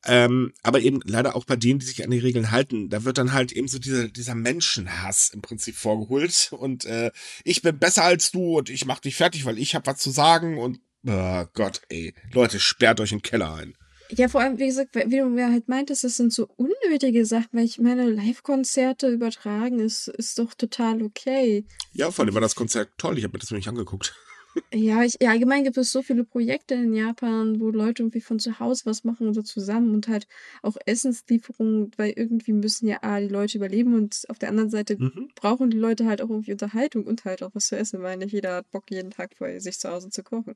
Ähm, aber eben leider auch bei denen, die sich an die Regeln halten, da wird dann halt eben so dieser, dieser Menschenhass im Prinzip vorgeholt und äh, ich bin besser als du und ich mach dich fertig, weil ich hab was zu sagen und oh Gott, ey, Leute, sperrt euch in den Keller ein. Ja, vor allem, wie gesagt, wie du mir halt meintest, das sind so unnötige Sachen, weil ich meine, Live-Konzerte übertragen ist, ist doch total okay. Ja, vor allem war das Konzert toll, ich habe mir das nämlich angeguckt. Ja, ich, ja, allgemein gibt es so viele Projekte in Japan, wo Leute irgendwie von zu Hause was machen oder zusammen und halt auch Essenslieferungen, weil irgendwie müssen ja A, die Leute überleben und auf der anderen Seite mhm. brauchen die Leute halt auch irgendwie Unterhaltung und halt auch was zu essen, weil nicht jeder hat Bock, jeden Tag vor sich zu Hause zu kochen.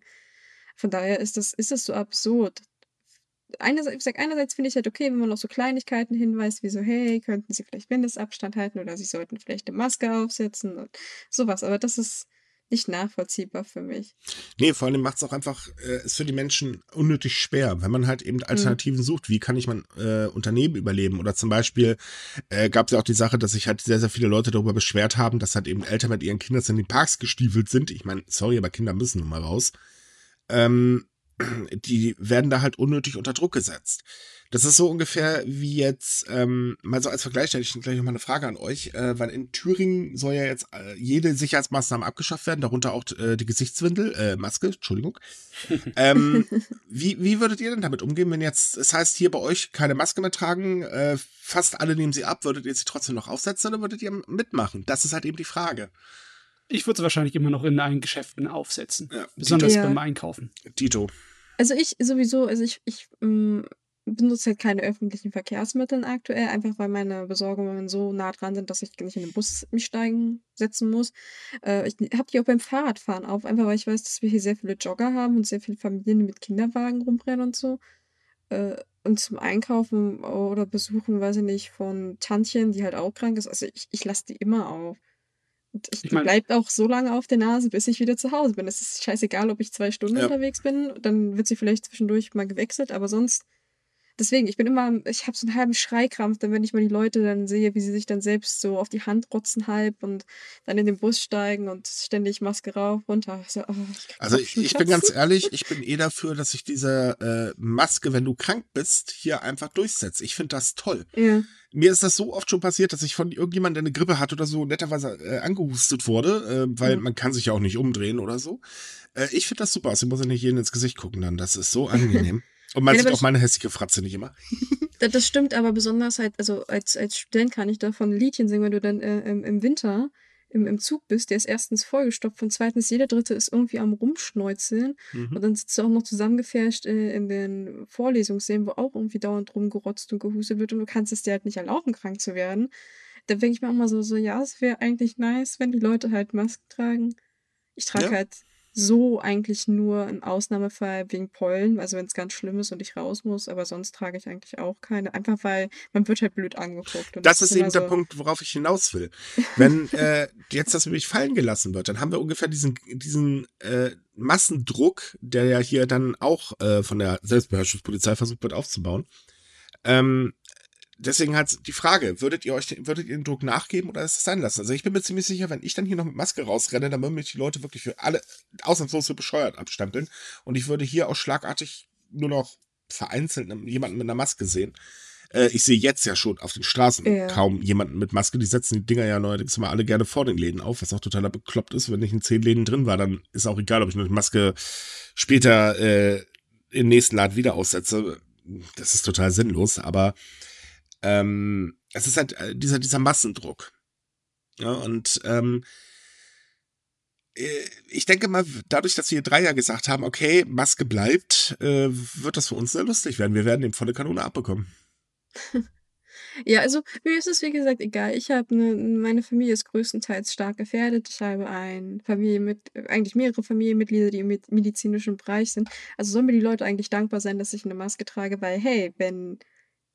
Von daher ist das, ist das so absurd, einerseits, ich sag, einerseits finde ich halt okay, wenn man auf so Kleinigkeiten hinweist, wie so, hey, könnten Sie vielleicht Mindestabstand halten oder Sie sollten vielleicht eine Maske aufsetzen und sowas. Aber das ist nicht nachvollziehbar für mich. Nee, vor allem macht es auch einfach, äh, ist für die Menschen unnötig schwer, wenn man halt eben Alternativen mhm. sucht. Wie kann ich mein äh, Unternehmen überleben? Oder zum Beispiel äh, gab es ja auch die Sache, dass sich halt sehr, sehr viele Leute darüber beschwert haben, dass halt eben Eltern mit ihren Kindern in die Parks gestiefelt sind. Ich meine, sorry, aber Kinder müssen nun mal raus. Ähm, die werden da halt unnötig unter Druck gesetzt. Das ist so ungefähr wie jetzt, ähm, mal so als Vergleich stelle ich gleich nochmal eine Frage an euch, äh, weil in Thüringen soll ja jetzt äh, jede Sicherheitsmaßnahme abgeschafft werden, darunter auch äh, die Gesichtswindel, äh, Maske, Entschuldigung. ähm, wie, wie würdet ihr denn damit umgehen, wenn jetzt, es heißt hier bei euch keine Maske mehr tragen, äh, fast alle nehmen sie ab, würdet ihr sie trotzdem noch aufsetzen oder würdet ihr mitmachen? Das ist halt eben die Frage. Ich würde es wahrscheinlich immer noch in allen Geschäften aufsetzen. Ja, besonders ja. beim Einkaufen. Tito. Also ich sowieso, also ich, ich ähm, benutze halt keine öffentlichen Verkehrsmittel aktuell, einfach weil meine Besorgungen so nah dran sind, dass ich nicht in den Bus mich steigen setzen muss. Äh, ich habe die auch beim Fahrradfahren auf, einfach weil ich weiß, dass wir hier sehr viele Jogger haben und sehr viele Familien, die mit Kinderwagen rumrennen und so. äh, und zum Einkaufen oder Besuchen, weiß ich nicht, von Tantchen, die halt auch krank ist. Also ich, ich lasse die immer auf. Und ich, Ich mein- bleibt auch so lange auf der Nase, bis ich wieder zu Hause bin. Es ist scheißegal, ob ich zwei Stunden Ja. unterwegs bin, dann wird sie vielleicht zwischendurch mal gewechselt, aber sonst. Deswegen, ich bin immer, ich habe so einen halben Schreikrampf, dann wenn ich mal die Leute dann sehe, wie sie sich dann selbst so auf die Hand rotzen halb und dann in den Bus steigen und ständig Maske rauf, runter. So, oh, ich Also ich, ich bin ganz ehrlich, ich bin eh dafür, dass sich diese äh, Maske, wenn du krank bist, hier einfach durchsetzt. Ich finde das toll. Ja. Mir ist das so oft schon passiert, dass ich von irgendjemandem, der eine Grippe hat oder so, netterweise äh, angehustet wurde, äh, weil Mhm. man kann sich ja auch nicht umdrehen oder so. Äh, ich finde das super. Also muss ich nicht jeden ins Gesicht gucken dann. Das ist so angenehm. Und man Ja, sieht auch meine hässliche Fratze nicht immer. Da- Das stimmt aber besonders halt, also als, als Student kann ich davon ein Liedchen singen, wenn du dann äh, im, im Winter im, im Zug bist, der ist erstens vollgestopft und zweitens jeder Dritte ist irgendwie am Rumschneuzeln Mhm. und dann sitzt du auch noch zusammengefärscht äh, in den Vorlesungssälen, wo auch irgendwie dauernd rumgerotzt und gehustet wird und du kannst es dir halt nicht erlauben, krank zu werden. Da denke ich mir auch mal so, so ja, es wäre eigentlich nice, wenn die Leute halt Masken tragen. Ich trage Ja. halt so eigentlich nur im Ausnahmefall wegen Pollen, also wenn es ganz schlimm ist und ich raus muss, aber sonst trage ich eigentlich auch keine. Einfach weil man wird halt blöd angeguckt. Und Das ist eben der so- Punkt, worauf ich hinaus will. Wenn äh, jetzt das nämlich fallen gelassen wird, dann haben wir ungefähr diesen, diesen äh, Massendruck, der ja hier dann auch äh, von der Selbstbeherrschungspolizei versucht wird aufzubauen. Ähm, deswegen halt die Frage, würdet ihr euch, den- würdet ihr den Druck nachgeben oder ist es sein lassen? Also ich bin mir ziemlich sicher, wenn ich dann hier noch mit Maske rausrenne, dann würden mich die Leute wirklich für alle ausnahmslos für bescheuert abstempeln. Und ich würde hier auch schlagartig nur noch vereinzelt jemanden mit einer Maske sehen. Äh, ich sehe jetzt ja schon auf den Straßen Ja. kaum jemanden mit Maske. Die setzen die Dinger ja neuerdings immer alle gerne vor den Läden auf, was auch totaler bekloppt ist. Wenn ich in zehn Läden drin war, dann ist auch egal, ob ich eine Maske später äh, im nächsten Laden wieder aussetze. Das ist total sinnlos, aber ähm, es ist halt äh, dieser, dieser Massendruck. Ja, und ähm, äh, ich denke mal, dadurch, dass wir drei ja gesagt haben, okay, Maske bleibt, äh, wird das für uns sehr lustig werden. Wir werden dem volle Kanone abbekommen. Ja, also mir ist es wie gesagt egal. Ich habe eine, meine Familie ist größtenteils stark gefährdet. Ich habe ein Familie mit, eigentlich mehrere Familienmitglieder, die im med- medizinischen Bereich sind. Also sollen mir die Leute eigentlich dankbar sein, dass ich eine Maske trage, weil hey, wenn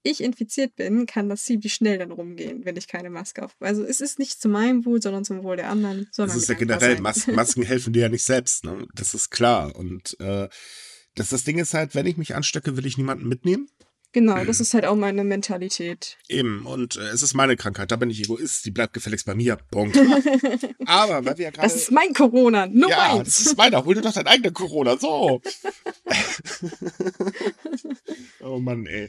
ich infiziert bin, kann das ziemlich schnell dann rumgehen, wenn ich keine Maske auf. Also es ist nicht zu meinem Wohl, sondern zum Wohl der anderen. Das ist ja generell. Mas Masken helfen dir ja nicht selbst, ne? Das ist klar. Und äh, das, das Ding ist halt, wenn ich mich anstecke, will ich niemanden mitnehmen. Genau, das ist halt auch meine Mentalität. Eben, und äh, es ist meine Krankheit, da bin ich Egoist, die bleibt gefälligst bei mir. Punkt. Aber weil wir ja gerade. Das ist mein Corona, nur ja, meins. das ist meiner. Hol dir doch dein eigener Corona. So. oh Mann, ey.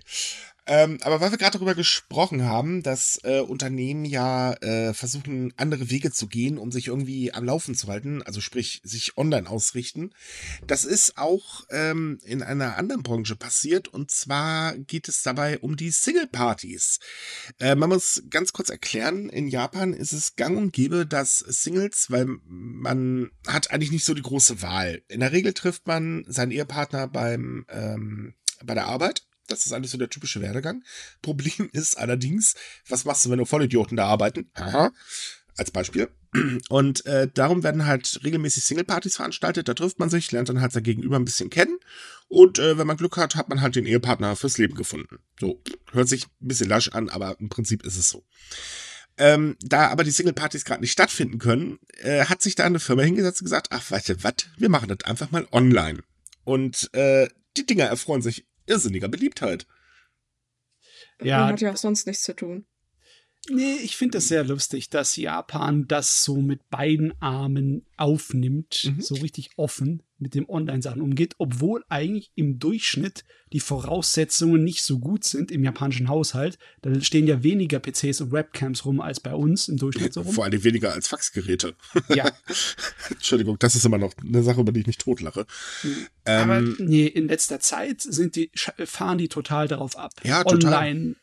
Ähm, aber weil wir gerade darüber gesprochen haben, dass äh, Unternehmen ja äh, versuchen, andere Wege zu gehen, um sich irgendwie am Laufen zu halten, also sprich, sich online ausrichten. Das ist auch ähm, in einer anderen Branche passiert und zwar geht es dabei um die Single-Partys. Äh, man muss ganz kurz erklären, in Japan ist es gang und gäbe, dass Singles, weil man hat eigentlich nicht so die große Wahl. In der Regel trifft man seinen Ehepartner beim ähm, bei der Arbeit. Das ist eigentlich so der typische Werdegang. Problem ist allerdings, was machst du, wenn du Vollidioten da arbeiten? Haha. Als Beispiel. Und äh, darum werden halt regelmäßig Singlepartys veranstaltet. Da trifft man sich, lernt dann halt sein Gegenüber ein bisschen kennen. Und äh, wenn man Glück hat, hat man halt den Ehepartner fürs Leben gefunden. So, hört sich ein bisschen lasch an, aber im Prinzip ist es so. Ähm, da aber die Singlepartys gerade nicht stattfinden können, äh, hat sich da eine Firma hingesetzt und gesagt, ach, du was, wir machen das einfach mal online. Und äh, die Dinger erfreuen sich irrsinniger Beliebtheit. Ja, Man hat ja auch sonst nichts zu tun. Nee, ich finde es sehr lustig, dass Japan das so mit beiden Armen aufnimmt, Mhm. so richtig offen mit dem Online-Sachen umgeht, obwohl eigentlich im Durchschnitt die Voraussetzungen nicht so gut sind im japanischen Haushalt. Da stehen ja weniger PCs und Webcams rum als bei uns im Durchschnitt so rum. Vor allem weniger als Faxgeräte. Ja, Entschuldigung, das ist immer noch eine Sache, über die ich mich totlache. aber Ähm, nee, in letzter Zeit sind die, fahren die total darauf ab. Ja, total. Online,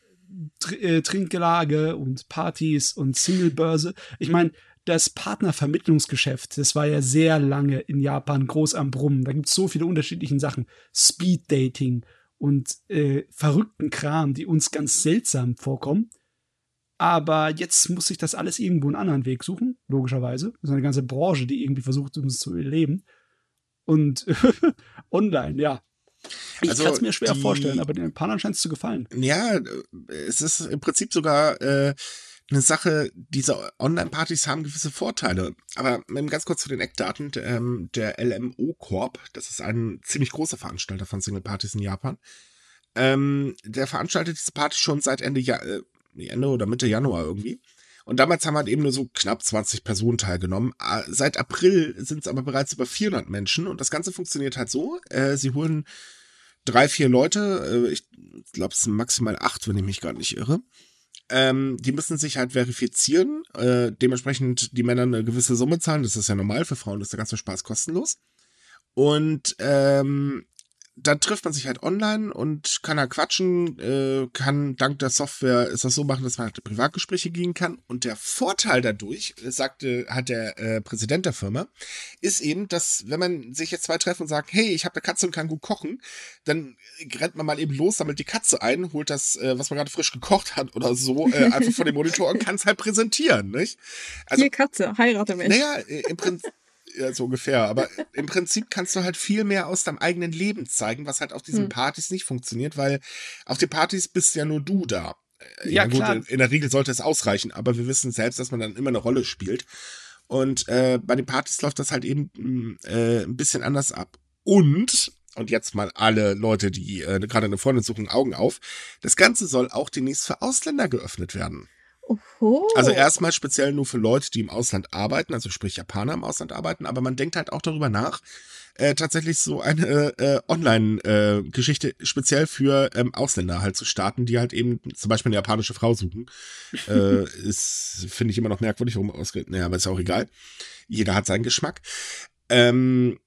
Tr äh, Trinkgelage und Partys und Singlebörse. Ich meine, das Partnervermittlungsgeschäft, das war ja sehr lange in Japan groß am Brummen. Da gibt es so viele unterschiedliche Sachen. Speed-Dating und äh, verrückten Kram, die uns ganz seltsam vorkommen. Aber jetzt muss sich das alles irgendwo einen anderen Weg suchen, logischerweise. Das ist eine ganze Branche, die irgendwie versucht, uns zu überleben. Und online, ja. Ich also, kann es mir schwer die, vorstellen, aber den Japanern scheint es zu gefallen. Ja, es ist im Prinzip sogar äh, eine Sache, diese Online-Partys haben gewisse Vorteile. Aber ganz kurz zu den Eckdaten, ähm, der LMO Corp, das ist ein ziemlich großer Veranstalter von Single-Partys in Japan, ähm, der veranstaltet diese Party schon seit Ende, ja äh, Ende oder Mitte Januar irgendwie. Und damals haben halt eben nur so knapp 20 Personen teilgenommen. Seit April sind es aber bereits über 400 Menschen und das Ganze funktioniert halt so. Äh, sie holen drei, vier Leute, äh, ich glaube es sind maximal acht, wenn ich mich gerade nicht irre. Ähm, die müssen sich halt verifizieren, äh, dementsprechend die Männer eine gewisse Summe zahlen, das ist ja normal, für Frauen ist der ganze Spaß kostenlos. Und ähm, dann trifft man sich halt online und kann da quatschen, äh, kann dank der Software ist das so machen, dass man halt Privatgespräche gehen kann. Und der Vorteil dadurch, sagte, hat der äh, Präsident der Firma, ist eben, dass wenn man sich jetzt zwei treffen und sagt, hey, ich habe eine Katze und kann gut kochen, dann rennt man mal eben los, sammelt die Katze ein, holt das, äh, was man gerade frisch gekocht hat oder so, äh, einfach von dem Monitor und kann es halt präsentieren, nicht? Also, Hier Katze, heirate mich. Naja, äh, im Prinzip ja, so ungefähr. Aber im Prinzip kannst du halt viel mehr aus deinem eigenen Leben zeigen, was halt auf diesen hm. Partys nicht funktioniert, weil auf den Partys bist ja nur du da. Äh, ja, ja gut, klar. in der Regel sollte es ausreichen, aber wir wissen selbst, dass man dann immer eine Rolle spielt. Und äh, bei den Partys läuft das halt eben mm, äh, ein bisschen anders ab. Und, und jetzt mal alle Leute, die äh, gerade eine Freundin suchen, Augen auf, das Ganze soll auch demnächst für Ausländer geöffnet werden. Oho. Also erstmal speziell nur für Leute, die im Ausland arbeiten, also sprich Japaner im Ausland arbeiten, aber man denkt halt auch darüber nach, äh, tatsächlich so eine äh, Online-Geschichte äh, speziell für ähm, Ausländer halt zu starten, die halt eben zum Beispiel eine japanische Frau suchen. äh, ist, finde ich immer noch merkwürdig, warum ausgerechnet, naja, aber ist ja auch egal. Jeder hat seinen Geschmack. Ähm,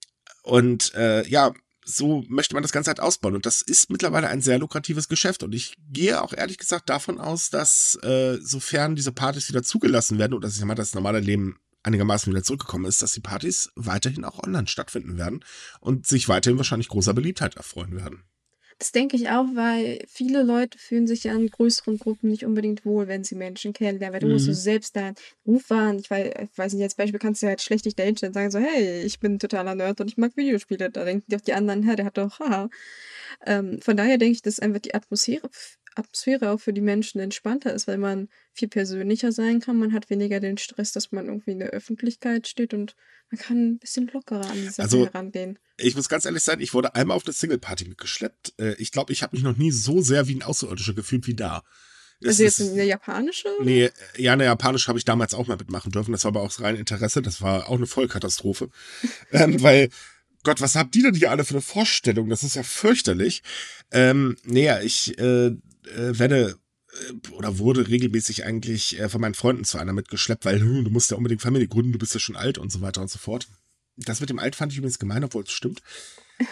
und äh, ja, so möchte man das Ganze halt ausbauen. Und das ist mittlerweile ein sehr lukratives Geschäft. Und ich gehe auch ehrlich gesagt davon aus, dass äh, sofern diese Partys wieder zugelassen werden und dass ich mal das normale Leben einigermaßen wieder zurückgekommen ist, dass die Partys weiterhin auch online stattfinden werden und sich weiterhin wahrscheinlich großer Beliebtheit erfreuen werden. Das denke ich auch, weil viele Leute fühlen sich ja in größeren Gruppen nicht unbedingt wohl, wenn sie Menschen kennenlernen, weil du musst du mhm. selbst deinen Ruf wahren. Ich weiß, ich weiß nicht, als Beispiel kannst du halt schlecht dich dahinstellen und sagen so, hey, ich bin totaler Nerd und ich mag Videospiele. Da denken doch die anderen, hä, der hat doch, haha. Ähm, von daher denke ich, dass einfach die Atmosphäre, Atmosphäre auch für die Menschen entspannter ist, weil man viel persönlicher sein kann. Man hat weniger den Stress, dass man irgendwie in der Öffentlichkeit steht und man kann ein bisschen lockerer an die Sache also, herangehen. Ich muss ganz ehrlich sein, ich wurde einmal auf eine Single-Party mitgeschleppt. Äh, ich glaube, ich habe mich noch nie so sehr wie ein Außerirdischer gefühlt wie da. Also jetzt eine japanische? Nee, ja, eine japanische habe ich damals auch mal mitmachen dürfen. Das war aber auch rein Interesse. Das war auch eine Vollkatastrophe. ähm, weil, Gott, was habt ihr denn hier alle für eine Vorstellung? Das ist ja fürchterlich. Ähm, nee, ich äh, äh, werde äh, oder wurde regelmäßig eigentlich äh, von meinen Freunden zu einer mitgeschleppt, weil hm, du musst ja unbedingt Familie gründen, du bist ja schon alt und so weiter und so fort. Das mit dem Alt fand ich übrigens gemein, obwohl es stimmt.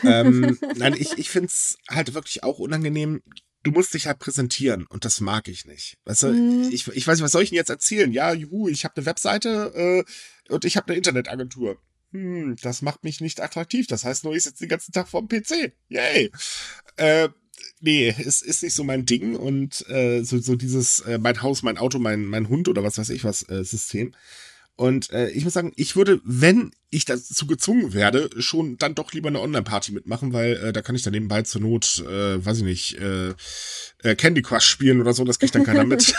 ähm, nein, ich, ich finde es halt wirklich auch unangenehm. Du musst dich halt präsentieren und das mag ich nicht. Weißt du, mhm. ich, ich weiß nicht, was soll ich denn jetzt erzählen? Ja, juhu, ich habe eine Webseite äh, und ich habe eine Internetagentur. Hm, das macht mich nicht attraktiv. Das heißt nur, ich sitze den ganzen Tag vorm PC. Yay. Äh, nee, es ist nicht so mein Ding und äh, so, so dieses äh, mein Haus, mein Auto, mein, mein Hund oder was weiß ich was äh, System. Und äh, ich muss sagen, ich würde, wenn ich dazu gezwungen werde, schon dann doch lieber eine Online-Party mitmachen, weil äh, da kann ich dann nebenbei zur Not, äh, weiß ich nicht, äh, äh, Candy Crush spielen oder so, das kriegt dann keiner mit.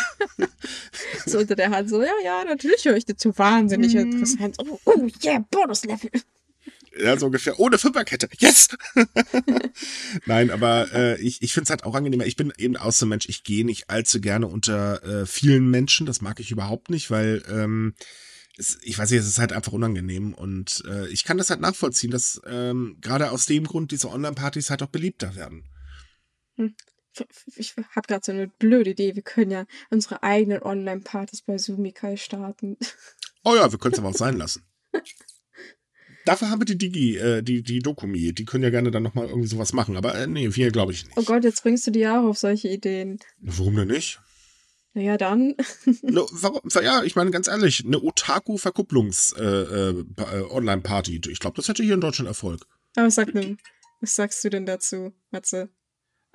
so unter der Hand so, ja, ja, natürlich höre ich dazu wahnsinnig mm. interessant. Oh, oh yeah, Bonus-Level. Ja, so ungefähr. Ohne Fünferkette. Yes! Nein, aber äh, ich, ich finde es halt auch angenehmer. Ich bin eben Außenmensch. Ich gehe nicht allzu gerne unter äh, vielen Menschen. Das mag ich überhaupt nicht, weil ähm, es, ich weiß nicht, es ist halt einfach unangenehm. Und äh, ich kann das halt nachvollziehen, dass ähm, gerade aus dem Grund diese Online-Partys halt auch beliebter werden. Hm. Ich habe gerade so eine blöde Idee. Wir können ja unsere eigenen Online-Partys bei Sumikai starten. Oh ja, wir können es aber auch sein lassen. Dafür haben wir die Digi, äh, die, die Dokumi. Die können ja gerne dann nochmal irgendwie sowas machen. Aber äh, nee, wir glaube ich nicht. Oh Gott, jetzt bringst du die auch auf solche Ideen. Warum denn nicht? Naja, dann. no, warum, ja, ich meine ganz ehrlich, eine Otaku-Verkupplungs-Online-Party. Äh, äh, ich glaube, das hätte hier in Deutschland Erfolg. Aber sag mir, was sagst du denn dazu, Matze?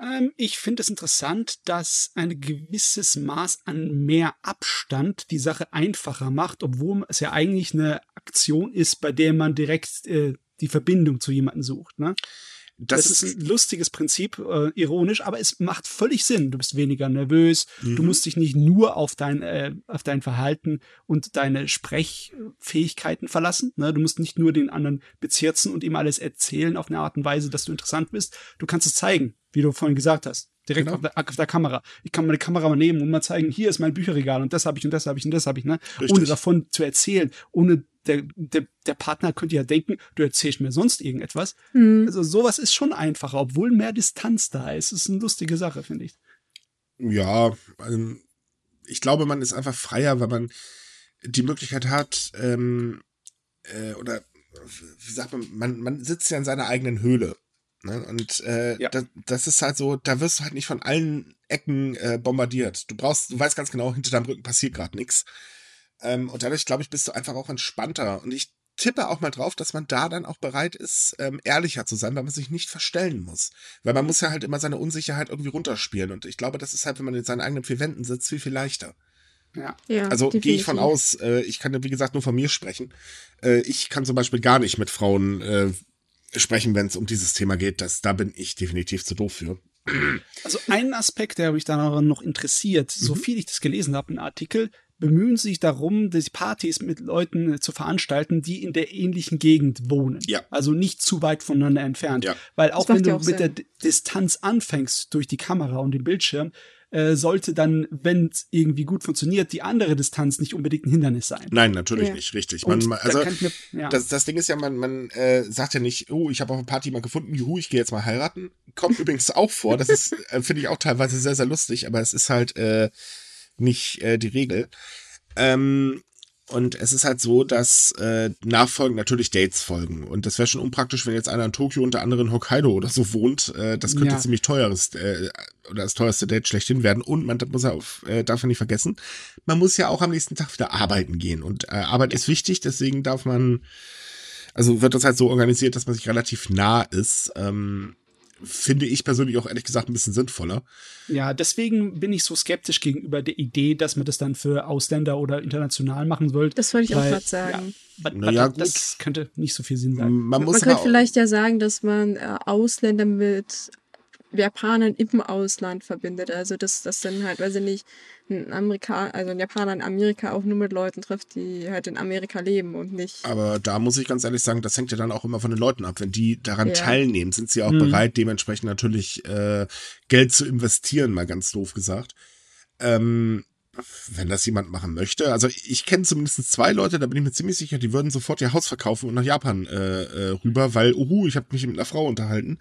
Ähm, ich finde es interessant, dass ein gewisses Maß an mehr Abstand die Sache einfacher macht, obwohl es ja eigentlich eine Aktion ist, bei der man direkt äh, die Verbindung zu jemandem sucht. Ne? Das, das ist ein lustiges Prinzip, äh, ironisch, aber es macht völlig Sinn. Du bist weniger nervös, mhm. du musst dich nicht nur auf dein, äh, auf dein Verhalten und deine Sprechfähigkeiten verlassen. Ne? Du musst nicht nur den anderen bezirzen und ihm alles erzählen auf eine Art und Weise, dass du interessant bist. Du kannst es zeigen, wie du vorhin gesagt hast. Direkt genau. auf, der, auf, der, Kamera. Ich kann meine Kamera mal nehmen und mal zeigen, hier ist mein Bücherregal und das habe ich und das habe ich und das habe ich, ne? Richtig. Ohne davon zu erzählen, ohne der, der, der Partner könnte ja denken, du erzählst mir sonst irgendetwas. Mhm. Also sowas ist schon einfacher, obwohl mehr Distanz da ist. Das ist eine lustige Sache, finde ich. Ja, ähm, ich glaube, man ist einfach freier, weil man die Möglichkeit hat, ähm, äh, oder wie sagt man, man, man sitzt ja in seiner eigenen Höhle. Ne? Und äh, ja. das, das, ist halt so, da wirst du halt nicht von allen Ecken äh, bombardiert. Du brauchst, du weißt ganz genau, hinter deinem Rücken passiert gerade nichts. Ähm, und dadurch, glaube ich, bist du einfach auch entspannter. Und ich tippe auch mal drauf, dass man da dann auch bereit ist, ähm, ehrlicher zu sein, weil man sich nicht verstellen muss. Weil man muss ja halt immer seine Unsicherheit irgendwie runterspielen. Und ich glaube, das ist halt, wenn man in seinen eigenen vier Wänden sitzt, viel, viel leichter. Ja. ja also gehe ich von aus, äh, ich kann, wie gesagt, nur von mir sprechen. Äh, ich kann zum Beispiel gar nicht mit Frauen äh, sprechen, wenn es um dieses Thema geht. Das, da bin ich definitiv zu doof für. Also ein Aspekt, der mich daran noch interessiert, mhm. so viel ich das gelesen habe, ein Artikel, bemühen sich darum, die Partys mit Leuten äh, zu veranstalten, die in der ähnlichen Gegend wohnen. Ja. Also nicht zu weit voneinander entfernt. Ja. Weil auch wenn du auch mit Sinn. der Distanz anfängst durch die Kamera und den Bildschirm, äh, sollte dann, wenn es irgendwie gut funktioniert, die andere Distanz nicht unbedingt ein Hindernis sein. Nein, natürlich ja. nicht, richtig. Man, man also, da mir, ja. das, das Ding ist ja, man, man äh, sagt ja nicht, oh, ich habe auf einer Party mal gefunden, juhu, ich gehe jetzt mal heiraten. Kommt übrigens auch vor, das ist, äh, finde ich auch teilweise sehr, sehr lustig, aber es ist halt äh, nicht äh, die Regel. Ähm, und es ist halt so, dass äh, nachfolgend natürlich Dates folgen. Und das wäre schon unpraktisch, wenn jetzt einer in Tokio und der andere in Hokkaido oder so wohnt. Äh, das könnte ja. ziemlich teures äh, oder das teuerste Date schlechthin werden. Und man muss ja auf, äh, darf ja nicht vergessen, man muss ja auch am nächsten Tag wieder arbeiten gehen. Und äh, Arbeit ist wichtig, deswegen darf man, also wird das halt so organisiert, dass man sich relativ nah ist. Ähm, finde ich persönlich auch ehrlich gesagt ein bisschen sinnvoller. Ja, deswegen bin ich so skeptisch gegenüber der Idee, dass man das dann für Ausländer oder international machen sollte. Das wollte ich weil, auch gerade sagen. Ja, naja, das könnte nicht so viel Sinn sein. Man, man könnte vielleicht ja sagen, dass man äh, Ausländer mit Japanern im Ausland verbindet. Also dass das dann halt, weiß ich nicht, ein Amerikaner, also ein Japaner in Amerika auch nur mit Leuten trifft, die halt in Amerika leben und nicht. Aber da muss ich ganz ehrlich sagen, das hängt ja dann auch immer von den Leuten ab. Wenn die daran ja. teilnehmen, sind sie auch mhm. bereit, dementsprechend natürlich äh, Geld zu investieren, mal ganz doof gesagt. Ähm, wenn das jemand machen möchte. Also ich kenne zumindest zwei Leute, da bin ich mir ziemlich sicher, die würden sofort ihr Haus verkaufen und nach Japan äh, äh, rüber, weil, uhu, ich habe mich mit einer Frau unterhalten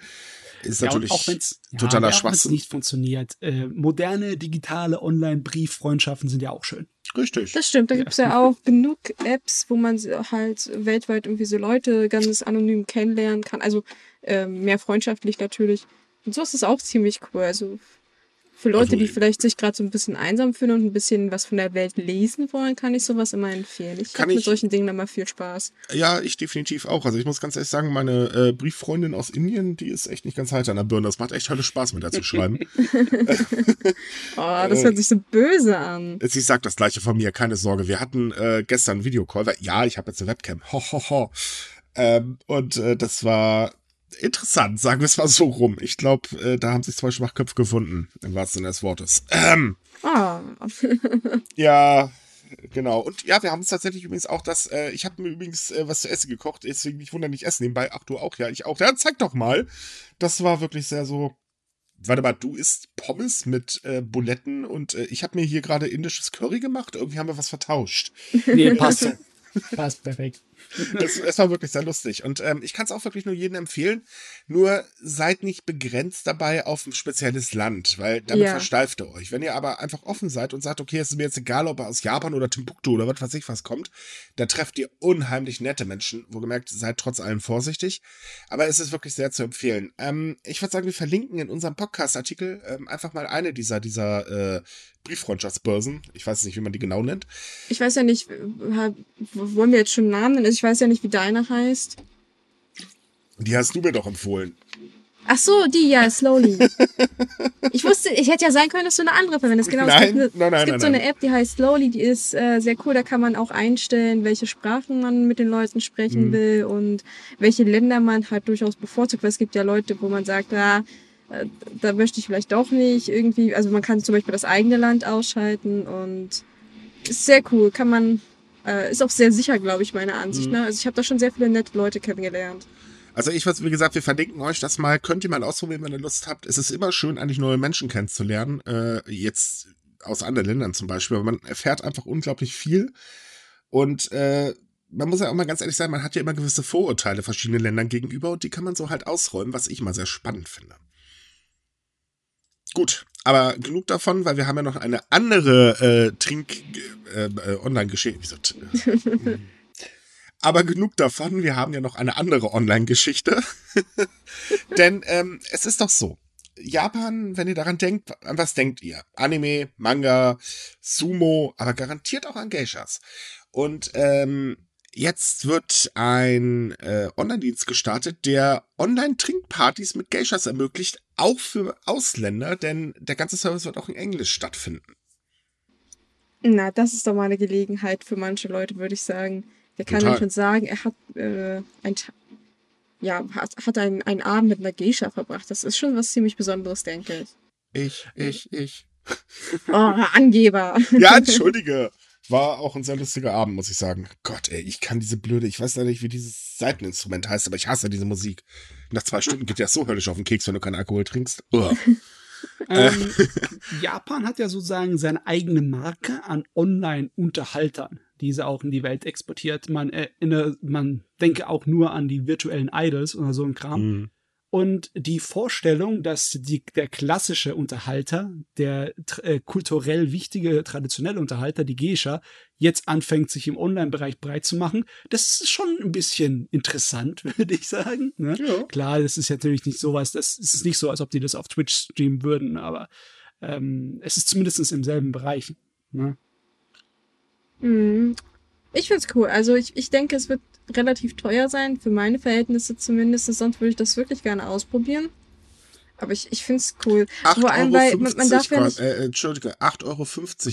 ist ja, natürlich auch wenn's, totaler ja, Schwachsinn. nicht funktioniert. Äh, moderne, digitale Online-Brieffreundschaften sind ja auch schön. Richtig. Das stimmt. Da ja. gibt es ja auch genug Apps, wo man halt weltweit irgendwie so Leute ganz anonym kennenlernen kann. Also äh, mehr freundschaftlich natürlich. Und so ist es auch ziemlich cool. Also für Leute, also, die vielleicht sich gerade so ein bisschen einsam fühlen und ein bisschen was von der Welt lesen wollen, kann ich sowas immer empfehlen. Ich habe mit solchen Dingen immer viel Spaß. Ja, ich definitiv auch. Also ich muss ganz ehrlich sagen, meine äh, Brieffreundin aus Indien, die ist echt nicht ganz heiter an der Birne. Das macht echt tolle Spaß, mit der zu schreiben. oh, das hört sich so böse an. Sie sagt das gleiche von mir, keine Sorge. Wir hatten äh, gestern einen Videocall, ja, ich habe jetzt eine Webcam. Ho, ho, ho. Ähm, und äh, das war interessant, sagen wir es mal so rum. Ich glaube, äh, da haben sich zwei Schwachköpfe gefunden, im wahrsten Sinne des Wortes. Ähm, ah. ja, genau. Und ja, wir haben es tatsächlich übrigens auch das, äh, ich habe mir übrigens äh, was zu essen gekocht, deswegen nicht wundern, nicht essen nebenbei. Ach, du auch, ja, ich auch. Ja, zeig doch mal. Das war wirklich sehr so. Warte mal, du isst Pommes mit äh, Buletten und äh, ich habe mir hier gerade indisches Curry gemacht. Irgendwie haben wir was vertauscht. Nee, passt passt perfekt. Es, es, war wirklich sehr lustig. Und ähm, ich kann es auch wirklich nur jedem empfehlen. Nur seid nicht begrenzt dabei auf ein spezielles Land, weil damit ja. versteift ihr euch. Wenn ihr aber einfach offen seid und sagt, okay, es ist mir jetzt egal, ob er aus Japan oder Timbuktu oder was weiß ich was kommt, da trefft ihr unheimlich nette Menschen. Wo gemerkt, seid trotz allem vorsichtig. Aber es ist wirklich sehr zu empfehlen. Ähm, ich würde sagen, wir verlinken in unserem Podcast-Artikel ähm, einfach mal eine dieser, dieser äh, Brieffreundschaftsbörsen. Ich weiß nicht, wie man die genau nennt. Ich weiß ja nicht, wollen wir jetzt schon Namen nennen? Ich weiß ja nicht, wie deine heißt. Die hast du mir doch empfohlen. Ach so, die, ja, Slowly. ich wusste, ich hätte ja sein können, dass du eine andere verwendest. Genau, Nein, es gibt, eine, nein, nein, es gibt so eine. App, die heißt Slowly, die ist äh, sehr cool. Da kann man auch einstellen, welche Sprachen man mit den Leuten sprechen Mhm. will und welche Länder man halt durchaus bevorzugt. Weil es gibt ja Leute, wo man sagt, ja, äh, da möchte ich vielleicht doch nicht irgendwie. Also man kann zum Beispiel das eigene Land ausschalten und ist sehr cool. Kann man, äh, ist auch sehr sicher, glaube ich, meiner Ansicht. Mhm. Ne? Also ich habe da schon sehr viele nette Leute kennengelernt. Also ich weiß, wie gesagt, wir verlinken euch das mal. Könnt ihr mal ausprobieren, wenn ihr Lust habt. Es ist immer schön, eigentlich neue Menschen kennenzulernen. Äh, jetzt aus anderen Ländern zum Beispiel. Aber man erfährt einfach unglaublich viel. Und äh, man muss ja auch mal ganz ehrlich sein, man hat ja immer gewisse Vorurteile verschiedenen Ländern gegenüber und die kann man so halt ausräumen, was ich mal sehr spannend finde. Gut, aber genug davon, weil wir haben ja noch eine andere äh, Trink äh, äh, aber genug davon, wir haben ja noch eine andere Online-Geschichte. Denn ähm, es ist doch so. Japan, wenn ihr daran denkt, an was denkt ihr? Anime, Manga, Sumo, aber garantiert auch an Geishas. Und ähm, jetzt wird ein äh, Online-Dienst gestartet, der Online-Trinkpartys mit Geishas ermöglicht, auch für Ausländer, denn der ganze Service wird auch in Englisch stattfinden. Na, das ist doch mal eine Gelegenheit für manche Leute, würde ich sagen. Der kann Total. schon sagen, er hat äh, ein, ja, hat, hat einen, einen Abend mit einer Geisha verbracht. Das ist schon was ziemlich Besonderes, denke ich. Ich, ich, ich. Oh, Angeber. Ja, entschuldige. War auch ein sehr lustiger Abend, muss ich sagen. Gott, ey, ich kann diese blöde, ich weiß leider nicht, wie dieses Seiteninstrument heißt, aber ich hasse diese Musik. Nach zwei Stunden geht der so höllisch auf den Keks, wenn du keinen Alkohol trinkst. Ähm, Japan hat ja sozusagen seine eigene Marke an Online-Unterhaltern, die sie auch in die Welt exportiert. Man erinnert, man denke auch nur an die virtuellen Idols oder so ein Kram. Mhm. Und die Vorstellung, dass die, der klassische Unterhalter, der äh, kulturell wichtige, traditionelle Unterhalter, die Geisha, jetzt anfängt, sich im Online-Bereich breit zu machen, das ist schon ein bisschen interessant, würde ich sagen. Ne? Ja. Klar, das ist natürlich nicht sowas, das ist nicht so, als ob die das auf Twitch streamen würden, aber ähm, es ist zumindest im selben Bereich. Ne? Mhm. Ich find's cool. Also ich, ich denke, es wird relativ teuer sein, für meine Verhältnisse zumindest. Sonst würde ich das wirklich gerne ausprobieren. Aber ich, ich find's cool. Vor allem, weil man, man darf ja nicht. äh, Entschuldige, 8,50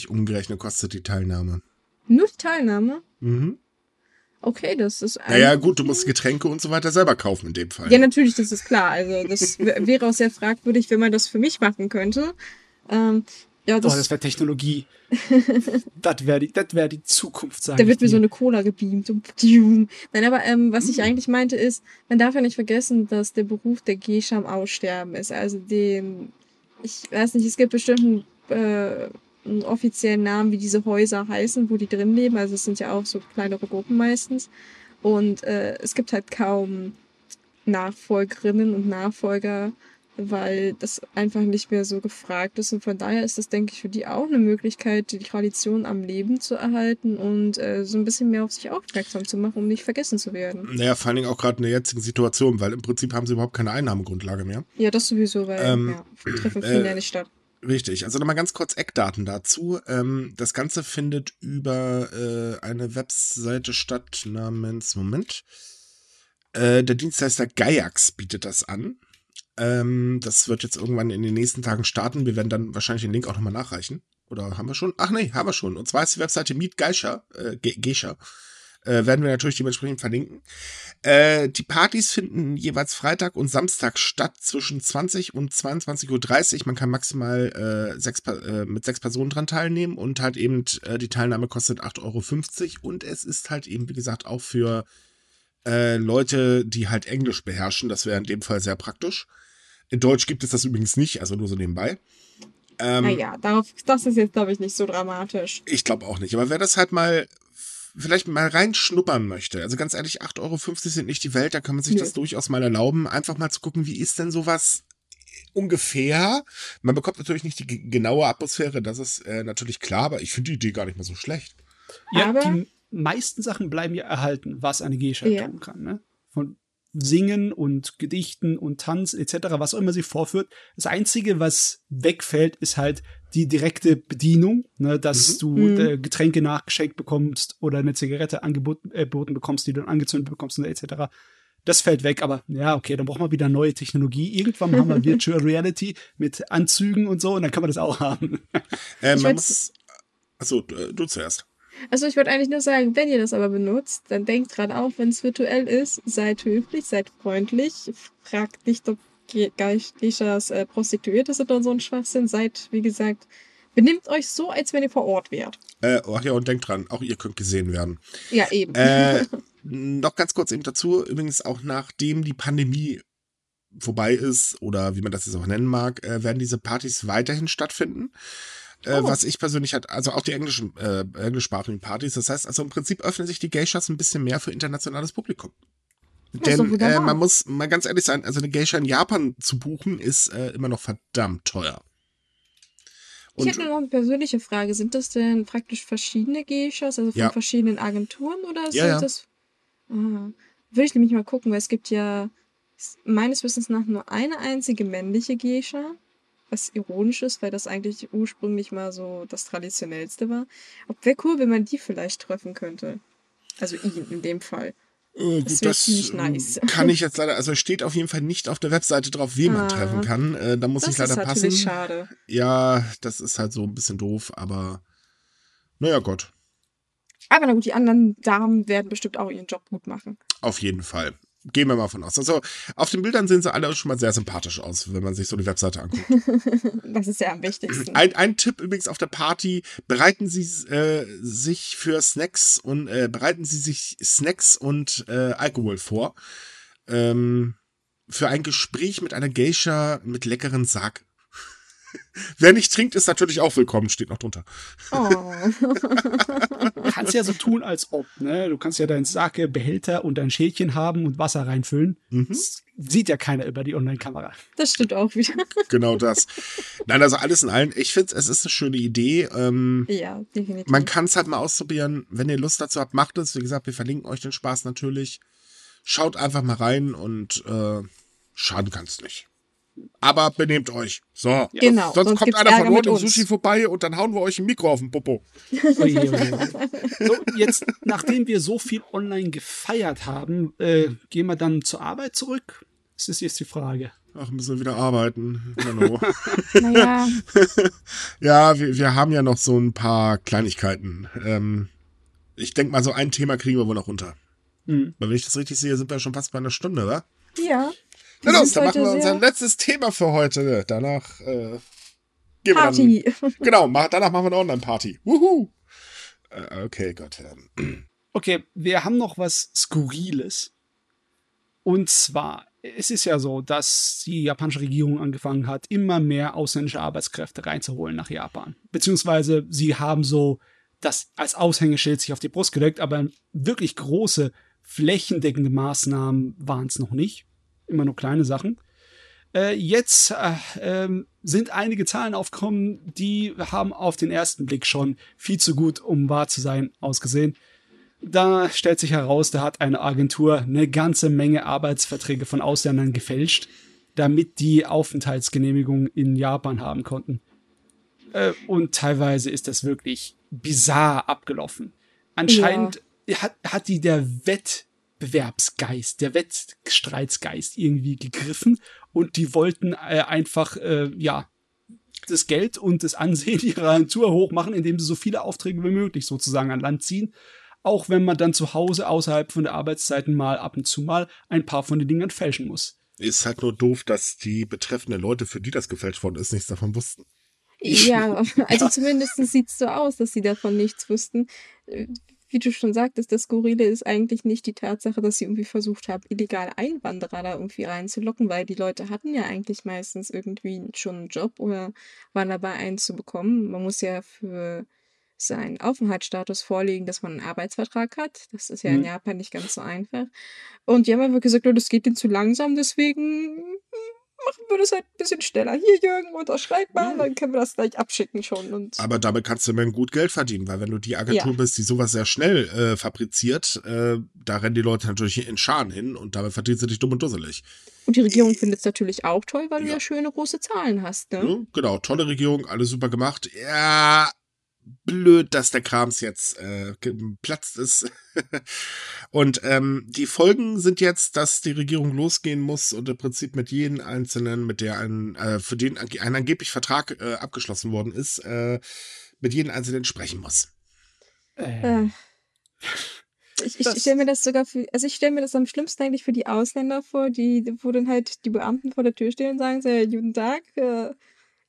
Euro umgerechnet kostet die Teilnahme. Nur die Teilnahme? Mhm. Okay, das ist. Naja, eigentlich- gut, du musst Getränke und so weiter selber kaufen in dem Fall. Ja, natürlich, das ist klar. Also das wäre auch sehr fragwürdig, wenn man das für mich machen könnte. Ähm, ja, Oh, das, das wäre Technologie. das wäre die, das wär die Zukunft, sage da wird mir so eine Cola gebeamt. Nein, aber ähm, was Mm. ich eigentlich meinte ist, man darf ja nicht vergessen, dass der Beruf der Geisha am Aussterben ist. Also den, ich weiß nicht, es gibt bestimmt einen, äh, einen offiziellen Namen, wie diese Häuser heißen, wo die drin leben. Also es sind ja auch so kleinere Gruppen meistens. Und äh, es gibt halt kaum Nachfolgerinnen und Nachfolger, weil das einfach nicht mehr so gefragt ist. Und von daher ist das, denke ich, für die auch eine Möglichkeit, die Tradition am Leben zu erhalten und äh, so ein bisschen mehr auf sich aufmerksam zu machen, um nicht vergessen zu werden. Naja, vor allen Dingen auch gerade in der jetzigen Situation, weil im Prinzip haben sie überhaupt keine Einnahmegrundlage mehr. Ja, das sowieso, weil Ähm, ja, Treffen äh, finden ja nicht statt. Richtig, also nochmal ganz kurz Eckdaten dazu. Ähm, das Ganze findet über äh, eine Webseite statt namens, Moment, äh, der Dienstleister Gaiax bietet das an. Ähm, das wird jetzt irgendwann in den nächsten Tagen starten. Wir werden dann wahrscheinlich den Link auch nochmal nachreichen. Oder haben wir schon? Ach nee, haben wir schon. Und zwar ist die Webseite Meet Geisha, äh, Ge- Geisha. Äh, werden wir natürlich dementsprechend verlinken. Äh, die Partys finden jeweils Freitag und Samstag statt zwischen 20 und 22.30 Uhr. Man kann maximal äh, sechs, äh, mit sechs Personen dran teilnehmen und halt eben äh, die Teilnahme kostet 8,50 Euro. Und es ist halt eben, wie gesagt, auch für äh, Leute, die halt Englisch beherrschen. Das wäre in dem Fall sehr praktisch. In Deutsch gibt es das übrigens nicht, also nur so nebenbei. Ähm, Naja, darauf, das ist jetzt, glaube ich, nicht so dramatisch. ich glaube auch nicht. Aber wer das halt mal vielleicht mal reinschnuppern möchte, also ganz ehrlich, 8,50 Euro sind nicht die Welt, da kann man sich Nö. das durchaus mal erlauben, einfach mal zu gucken, wie ist denn sowas ungefähr. Man bekommt natürlich nicht die ge- genaue Atmosphäre, das ist äh, natürlich klar, aber ich finde die Idee gar nicht mal so schlecht. Ja, Aber- die meisten Sachen bleiben ja erhalten, was eine Geisha Ja. tun kann. Ne? Von Singen und Gedichten und Tanz etc., was auch immer sie vorführt. Das Einzige, was wegfällt, ist halt die direkte Bedienung, ne, dass Mhm. du Mhm. äh, Getränke nachgeschenkt bekommst oder eine Zigarette angeboten äh, bekommst, die du dann angezündet bekommst und etc. Das fällt weg, aber ja, okay, dann braucht man wieder neue Technologie. Irgendwann haben wir Virtual Reality mit Anzügen und so und dann kann man das auch haben. Äh, man muss, achso, du, du zuerst. Also ich wollte eigentlich nur sagen, wenn ihr das aber benutzt, dann denkt dran auch, wenn es virtuell ist, seid höflich, seid freundlich, fragt nicht, ob Geishas äh, Prostituierte sind oder so ein Schwachsinn, seid, wie gesagt, benimmt euch so, als wenn ihr vor Ort wärt. Äh, ach ja, und denkt dran, auch ihr könnt gesehen werden. Ja, eben. Äh, noch ganz kurz eben dazu, übrigens auch nachdem die Pandemie vorbei ist oder wie man das jetzt auch nennen mag, äh, werden diese Partys weiterhin stattfinden. Äh, oh. Was ich persönlich halt, also auch die englischen, äh, englischsprachigen Partys. Das heißt, also im Prinzip öffnen sich die Geishas ein bisschen mehr für internationales Publikum. Denn äh, man muss mal ganz ehrlich sein, also eine Geisha in Japan zu buchen, ist äh, immer noch verdammt teuer. Und ich hätte noch eine persönliche Frage. Sind das denn praktisch verschiedene Geishas, also von ja. verschiedenen Agenturen oder ja, ja. das? Ah, will ich nämlich mal gucken, weil es gibt ja meines Wissens nach nur eine einzige männliche Geisha. Was ironisch ist, weil das eigentlich ursprünglich mal so das Traditionellste war. Ob wäre cool, wenn man die vielleicht treffen könnte. Also ihn in dem Fall. Äh, das, das nice. kann ich jetzt leider, also steht auf jeden Fall nicht auf der Webseite drauf, wen ah, man treffen kann. Äh, da muss ich leider passen. Das ist schade. Ja, das ist halt so ein bisschen doof, aber naja, Gott. Aber na gut, die anderen Damen werden bestimmt auch ihren Job gut machen. Auf jeden Fall. Gehen wir mal von aus. Also auf den Bildern sehen sie alle schon mal sehr sympathisch aus, wenn man sich so die Webseite anguckt. das ist ja am wichtigsten. Ein, ein Tipp übrigens auf der Party: Bereiten Sie äh, sich für Snacks und äh, bereiten Sie sich Snacks und äh, Alkohol vor. Ähm, für ein Gespräch mit einer Geisha mit leckeren Sarg. Wer nicht trinkt, ist natürlich auch willkommen, steht noch drunter. Oh. du kannst ja so tun, als ob, ne? Du kannst ja deinen Sake, Behälter und dein Schälchen haben und Wasser reinfüllen. Mhm. Das sieht ja keiner über die Online-Kamera. Das stimmt auch wieder. Genau das. Nein, also alles in allem. Ich finde, es ist eine schöne Idee. Ähm, ja, definitiv. Man kann es halt mal ausprobieren. Wenn ihr Lust dazu habt, macht es. Wie gesagt, wir verlinken euch den Spaß natürlich. Schaut einfach mal rein und äh, schaden kann es nicht. Aber benehmt euch. So. Genau. Sonst, sonst kommt einer Ärger von Nord Sushi vorbei und dann hauen wir euch ein Mikro auf den Popo. Oje, oje. So, jetzt, nachdem wir so viel online gefeiert haben, äh, gehen wir dann zur Arbeit zurück? Das ist jetzt die Frage. Ach, müssen wir wieder arbeiten. Genau. naja. ja, wir, wir haben ja noch so ein paar Kleinigkeiten. Ähm, ich denke mal, so ein Thema kriegen wir wohl noch runter. Mhm. Weil wenn ich das richtig sehe, sind wir schon fast bei einer Stunde, oder? Ja. Na los, dann machen wir unser letztes Thema für heute. Danach äh, gehen Party. wir dann. Genau, danach machen wir eine Online-Party. Wuhu! Äh, okay, Gott. Okay, wir haben noch was Skurriles. Und zwar, es ist ja so, dass die japanische Regierung angefangen hat, immer mehr ausländische Arbeitskräfte reinzuholen nach Japan. Beziehungsweise sie haben so das als Aushängeschild sich auf die Brust gedeckt, aber wirklich große, flächendeckende Maßnahmen waren es noch nicht immer nur kleine Sachen. Äh, jetzt äh, äh, sind einige Zahlen aufgekommen, die haben auf den ersten Blick schon viel zu gut, um wahr zu sein, ausgesehen. Da stellt sich heraus, da hat eine Agentur eine ganze Menge Arbeitsverträge von Ausländern gefälscht, damit die Aufenthaltsgenehmigung in Japan haben konnten. Äh, und teilweise ist das wirklich bizarr abgelaufen. Anscheinend ja. hat, hat die der Wett Wettbewerbsgeist, der Wettstreitsgeist irgendwie gegriffen und die wollten äh, einfach, äh, ja, das Geld und das Ansehen ihrer Agentur hochmachen, indem sie so viele Aufträge wie möglich sozusagen an Land ziehen. Auch wenn man dann zu Hause außerhalb von der Arbeitszeiten mal ab und zu mal ein paar von den Dingern fälschen muss. Ist halt nur doof, dass die betreffenden Leute, für die das gefälscht worden ist, nichts davon wussten. Ja, also zumindest sieht es so aus, dass sie davon nichts wussten wie du schon sagtest, das Skurrile ist eigentlich nicht die Tatsache, dass sie irgendwie versucht haben, illegale Einwanderer da irgendwie reinzulocken, weil die Leute hatten ja eigentlich meistens irgendwie schon einen Job oder waren dabei, einen zu bekommen. Man muss ja für seinen Aufenthaltsstatus vorlegen, dass man einen Arbeitsvertrag hat. Das ist ja in mhm. Japan nicht ganz so einfach. Und die haben einfach gesagt, oh, das geht ihnen zu langsam, deswegen machen wir das halt ein bisschen schneller. Hier, Jürgen, unterschreib mal, dann können wir das gleich abschicken schon. Aber damit kannst du mir gut Geld verdienen, weil wenn du die Agentur ja. bist, die sowas sehr schnell äh, fabriziert, äh, da rennen die Leute natürlich in Scharen hin und damit verdienst du dich dumm und dusselig. Und die Regierung findet es natürlich auch toll, weil ja. du ja schöne große Zahlen hast, ne? Ja, genau, tolle Regierung, alles super gemacht. Ja, blöd, dass der Krams jetzt äh, geplatzt ist. und ähm, die Folgen sind jetzt, dass die Regierung losgehen muss und im Prinzip mit jedem Einzelnen, mit der ein, äh, für den ein angeblich Vertrag äh, abgeschlossen worden ist, äh, mit jedem Einzelnen sprechen muss. Äh. Ich, ich stelle mir das sogar für, also ich stelle mir das am schlimmsten eigentlich für die Ausländer vor, die, wo dann halt die Beamten vor der Tür stehen und sagen, sehr guten Tag, äh,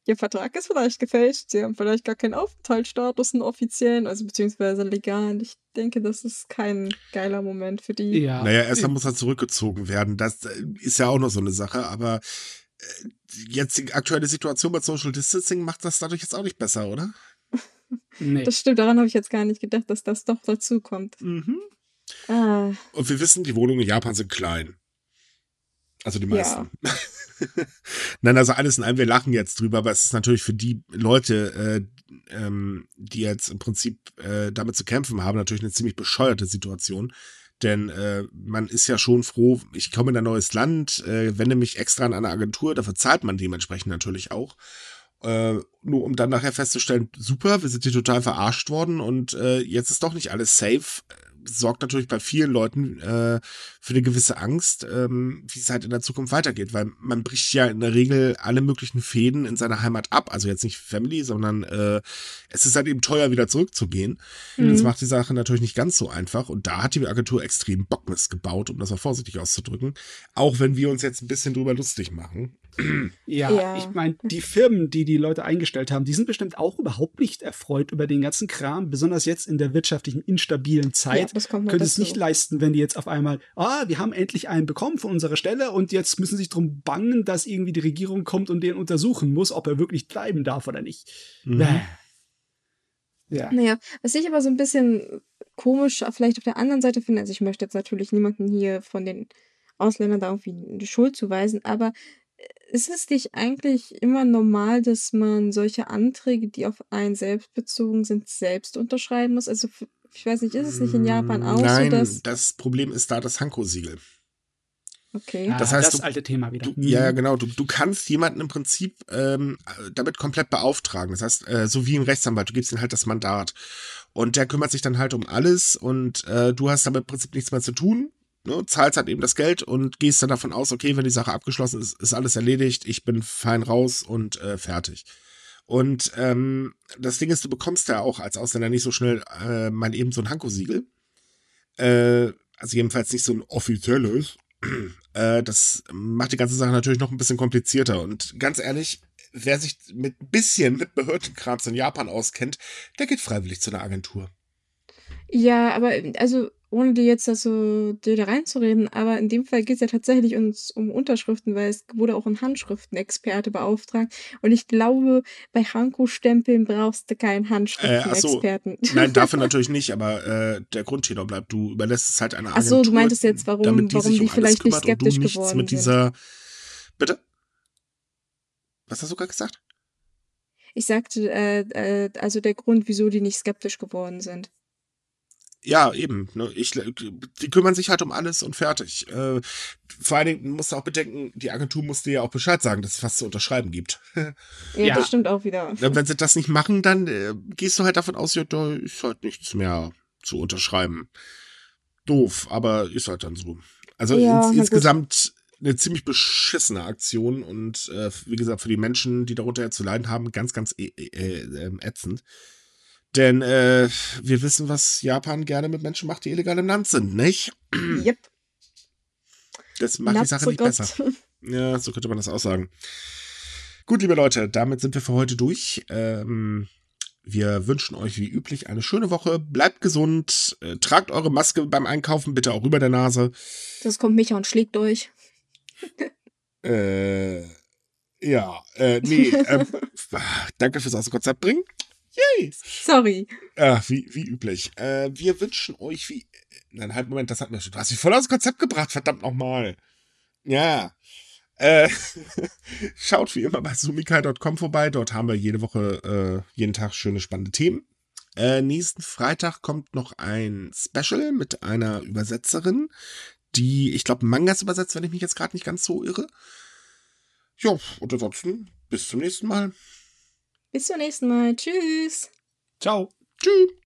Ihr Vertrag ist vielleicht gefälscht, Sie haben vielleicht gar keinen Aufenthaltsstatus, einen offiziellen, also beziehungsweise legal. Ich denke, das ist kein geiler Moment für die. Ja. Naja, erstmal muss er zurückgezogen werden. Das äh, ist ja auch noch so eine Sache, aber äh, jetzt die aktuelle Situation mit Social Distancing macht das dadurch jetzt auch nicht besser, oder? nee. Das stimmt, daran habe ich jetzt gar nicht gedacht, dass das doch dazu kommt. Mhm. Ah. Und wir wissen, die Wohnungen in Japan sind klein. Also die meisten. Ja. Nein, also alles in allem, wir lachen jetzt drüber, aber es ist natürlich für die Leute, äh, ähm, die jetzt im Prinzip äh, damit zu kämpfen haben, natürlich eine ziemlich bescheuerte Situation. Denn äh, man ist ja schon froh, ich komme in ein neues Land, äh, wende mich extra an eine Agentur, dafür zahlt man dementsprechend natürlich auch. Äh, nur um dann nachher festzustellen, super, wir sind hier total verarscht worden und äh, jetzt ist doch nicht alles safe sorgt natürlich bei vielen Leuten äh, für eine gewisse Angst, ähm, wie es halt in der Zukunft weitergeht, weil man bricht ja in der Regel alle möglichen Fäden in seiner Heimat ab. Also jetzt nicht Family, sondern äh, es ist halt eben teuer, wieder zurückzugehen. Mhm. Das macht die Sache natürlich nicht ganz so einfach. Und da hat die Agentur extrem Bockmist gebaut, um das mal vorsichtig auszudrücken. Auch wenn wir uns jetzt ein bisschen drüber lustig machen. Ja, ja. ich meine, die Firmen, die die Leute eingestellt haben, die sind bestimmt auch überhaupt nicht erfreut über den ganzen Kram, besonders jetzt in der wirtschaftlichen instabilen Zeit. Ja, können es nicht leisten, wenn die jetzt auf einmal, ah, wir haben endlich einen bekommen von unserer Stelle und jetzt müssen sie sich drum bangen, dass irgendwie die Regierung kommt und den untersuchen muss, ob er wirklich bleiben darf oder nicht. Mhm. Ja. Naja, was ich aber so ein bisschen komisch vielleicht auf der anderen Seite finde, also ich möchte jetzt natürlich niemanden hier von den Ausländern da irgendwie die Schuld zuweisen, aber ist es nicht eigentlich immer normal, dass man solche Anträge, die auf einen selbst bezogen sind, selbst unterschreiben muss? Also ich weiß nicht, ist es nicht in Japan auch Nein, so, dass das Problem ist da das Hanko-Siegel. Okay. das heißt, das du, alte Thema wieder. Du, ja, mhm. genau. Du, du kannst jemanden im Prinzip ähm, damit komplett beauftragen. Das heißt, äh, so wie ein Rechtsanwalt, du gibst ihm halt das Mandat. Und der kümmert sich dann halt um alles und äh, du hast damit im Prinzip nichts mehr zu tun ne, zahlst halt eben das Geld und gehst dann davon aus, okay, wenn die Sache abgeschlossen ist, ist alles erledigt, ich bin fein raus und äh, fertig. Und ähm, das Ding ist, du bekommst ja auch als Ausländer nicht so schnell äh, mal eben so ein Hanko-Siegel. Äh, also jedenfalls nicht so ein offizielles. Äh, das macht die ganze Sache natürlich noch ein bisschen komplizierter. Und ganz ehrlich, wer sich mit ein bisschen mit Behördenkrams in Japan auskennt, der geht freiwillig zu einer Agentur. Ja, aber also ohne dir jetzt das so dir da reinzureden, aber in dem Fall geht es ja tatsächlich uns um Unterschriften, weil es wurde auch ein Handschriftenexperte beauftragt. Und ich glaube, bei Hanko-Stempeln brauchst du keinen Handschriftenexperten. Äh, so. Nein, dafür natürlich nicht, aber äh, der Grundtenor bleibt, du überlässt es halt einer Agentur. Ach so, du meintest jetzt, warum, damit die, warum die um vielleicht nicht skeptisch geworden mit dieser, Bitte? Was hast du gerade gesagt? Ich sagte, äh, äh, also der Grund, wieso die nicht skeptisch geworden sind ja, eben. Ne? Ich, die kümmern sich halt um alles und fertig. Äh, vor allen Dingen musst du auch bedenken, die Agentur musste ja auch Bescheid sagen, dass es was zu unterschreiben gibt. ja, ja, das stimmt auch wieder. Wenn sie das nicht machen, dann äh, gehst du halt davon aus, ja, da ist halt nichts mehr zu unterschreiben. Doof, aber ist halt dann so. Also ja, ins, insgesamt eine ziemlich beschissene Aktion und äh, wie gesagt, für die Menschen, die darunter ja zu leiden haben, ganz, ganz äh, äh, ätzend. Denn äh, wir wissen, was Japan gerne mit Menschen macht, die illegal im Land sind, nicht? Yep. Das macht Not die Sache so nicht Gott. besser. Ja, so könnte man das auch sagen. Gut, liebe Leute, damit sind wir für heute durch. Ähm, wir wünschen euch wie üblich eine schöne Woche. Bleibt gesund. Äh, tragt eure Maske beim Einkaufen bitte auch über der Nase. Das kommt Micha und schlägt euch. äh, ja, äh, nee. äh, danke fürs Aus dem Konzept bringen. Yay! Sorry. Ja, wie, wie üblich. Äh, wir wünschen euch wie. Nein, halt, Moment, das hatten wir schon. Du hast mich voll aus dem Konzept gebracht, verdammt nochmal. Ja. Äh, schaut wie immer bei sumikai.com vorbei. Dort haben wir jede Woche, äh, jeden Tag schöne, spannende Themen. Äh, nächsten Freitag kommt noch ein Special mit einer Übersetzerin, die, ich glaube, Mangas übersetzt, wenn ich mich jetzt gerade nicht ganz so irre. Ja, und ansonsten bis zum nächsten Mal. Bis zum nächsten Mal. Tschüss. Ciao. Tschüss.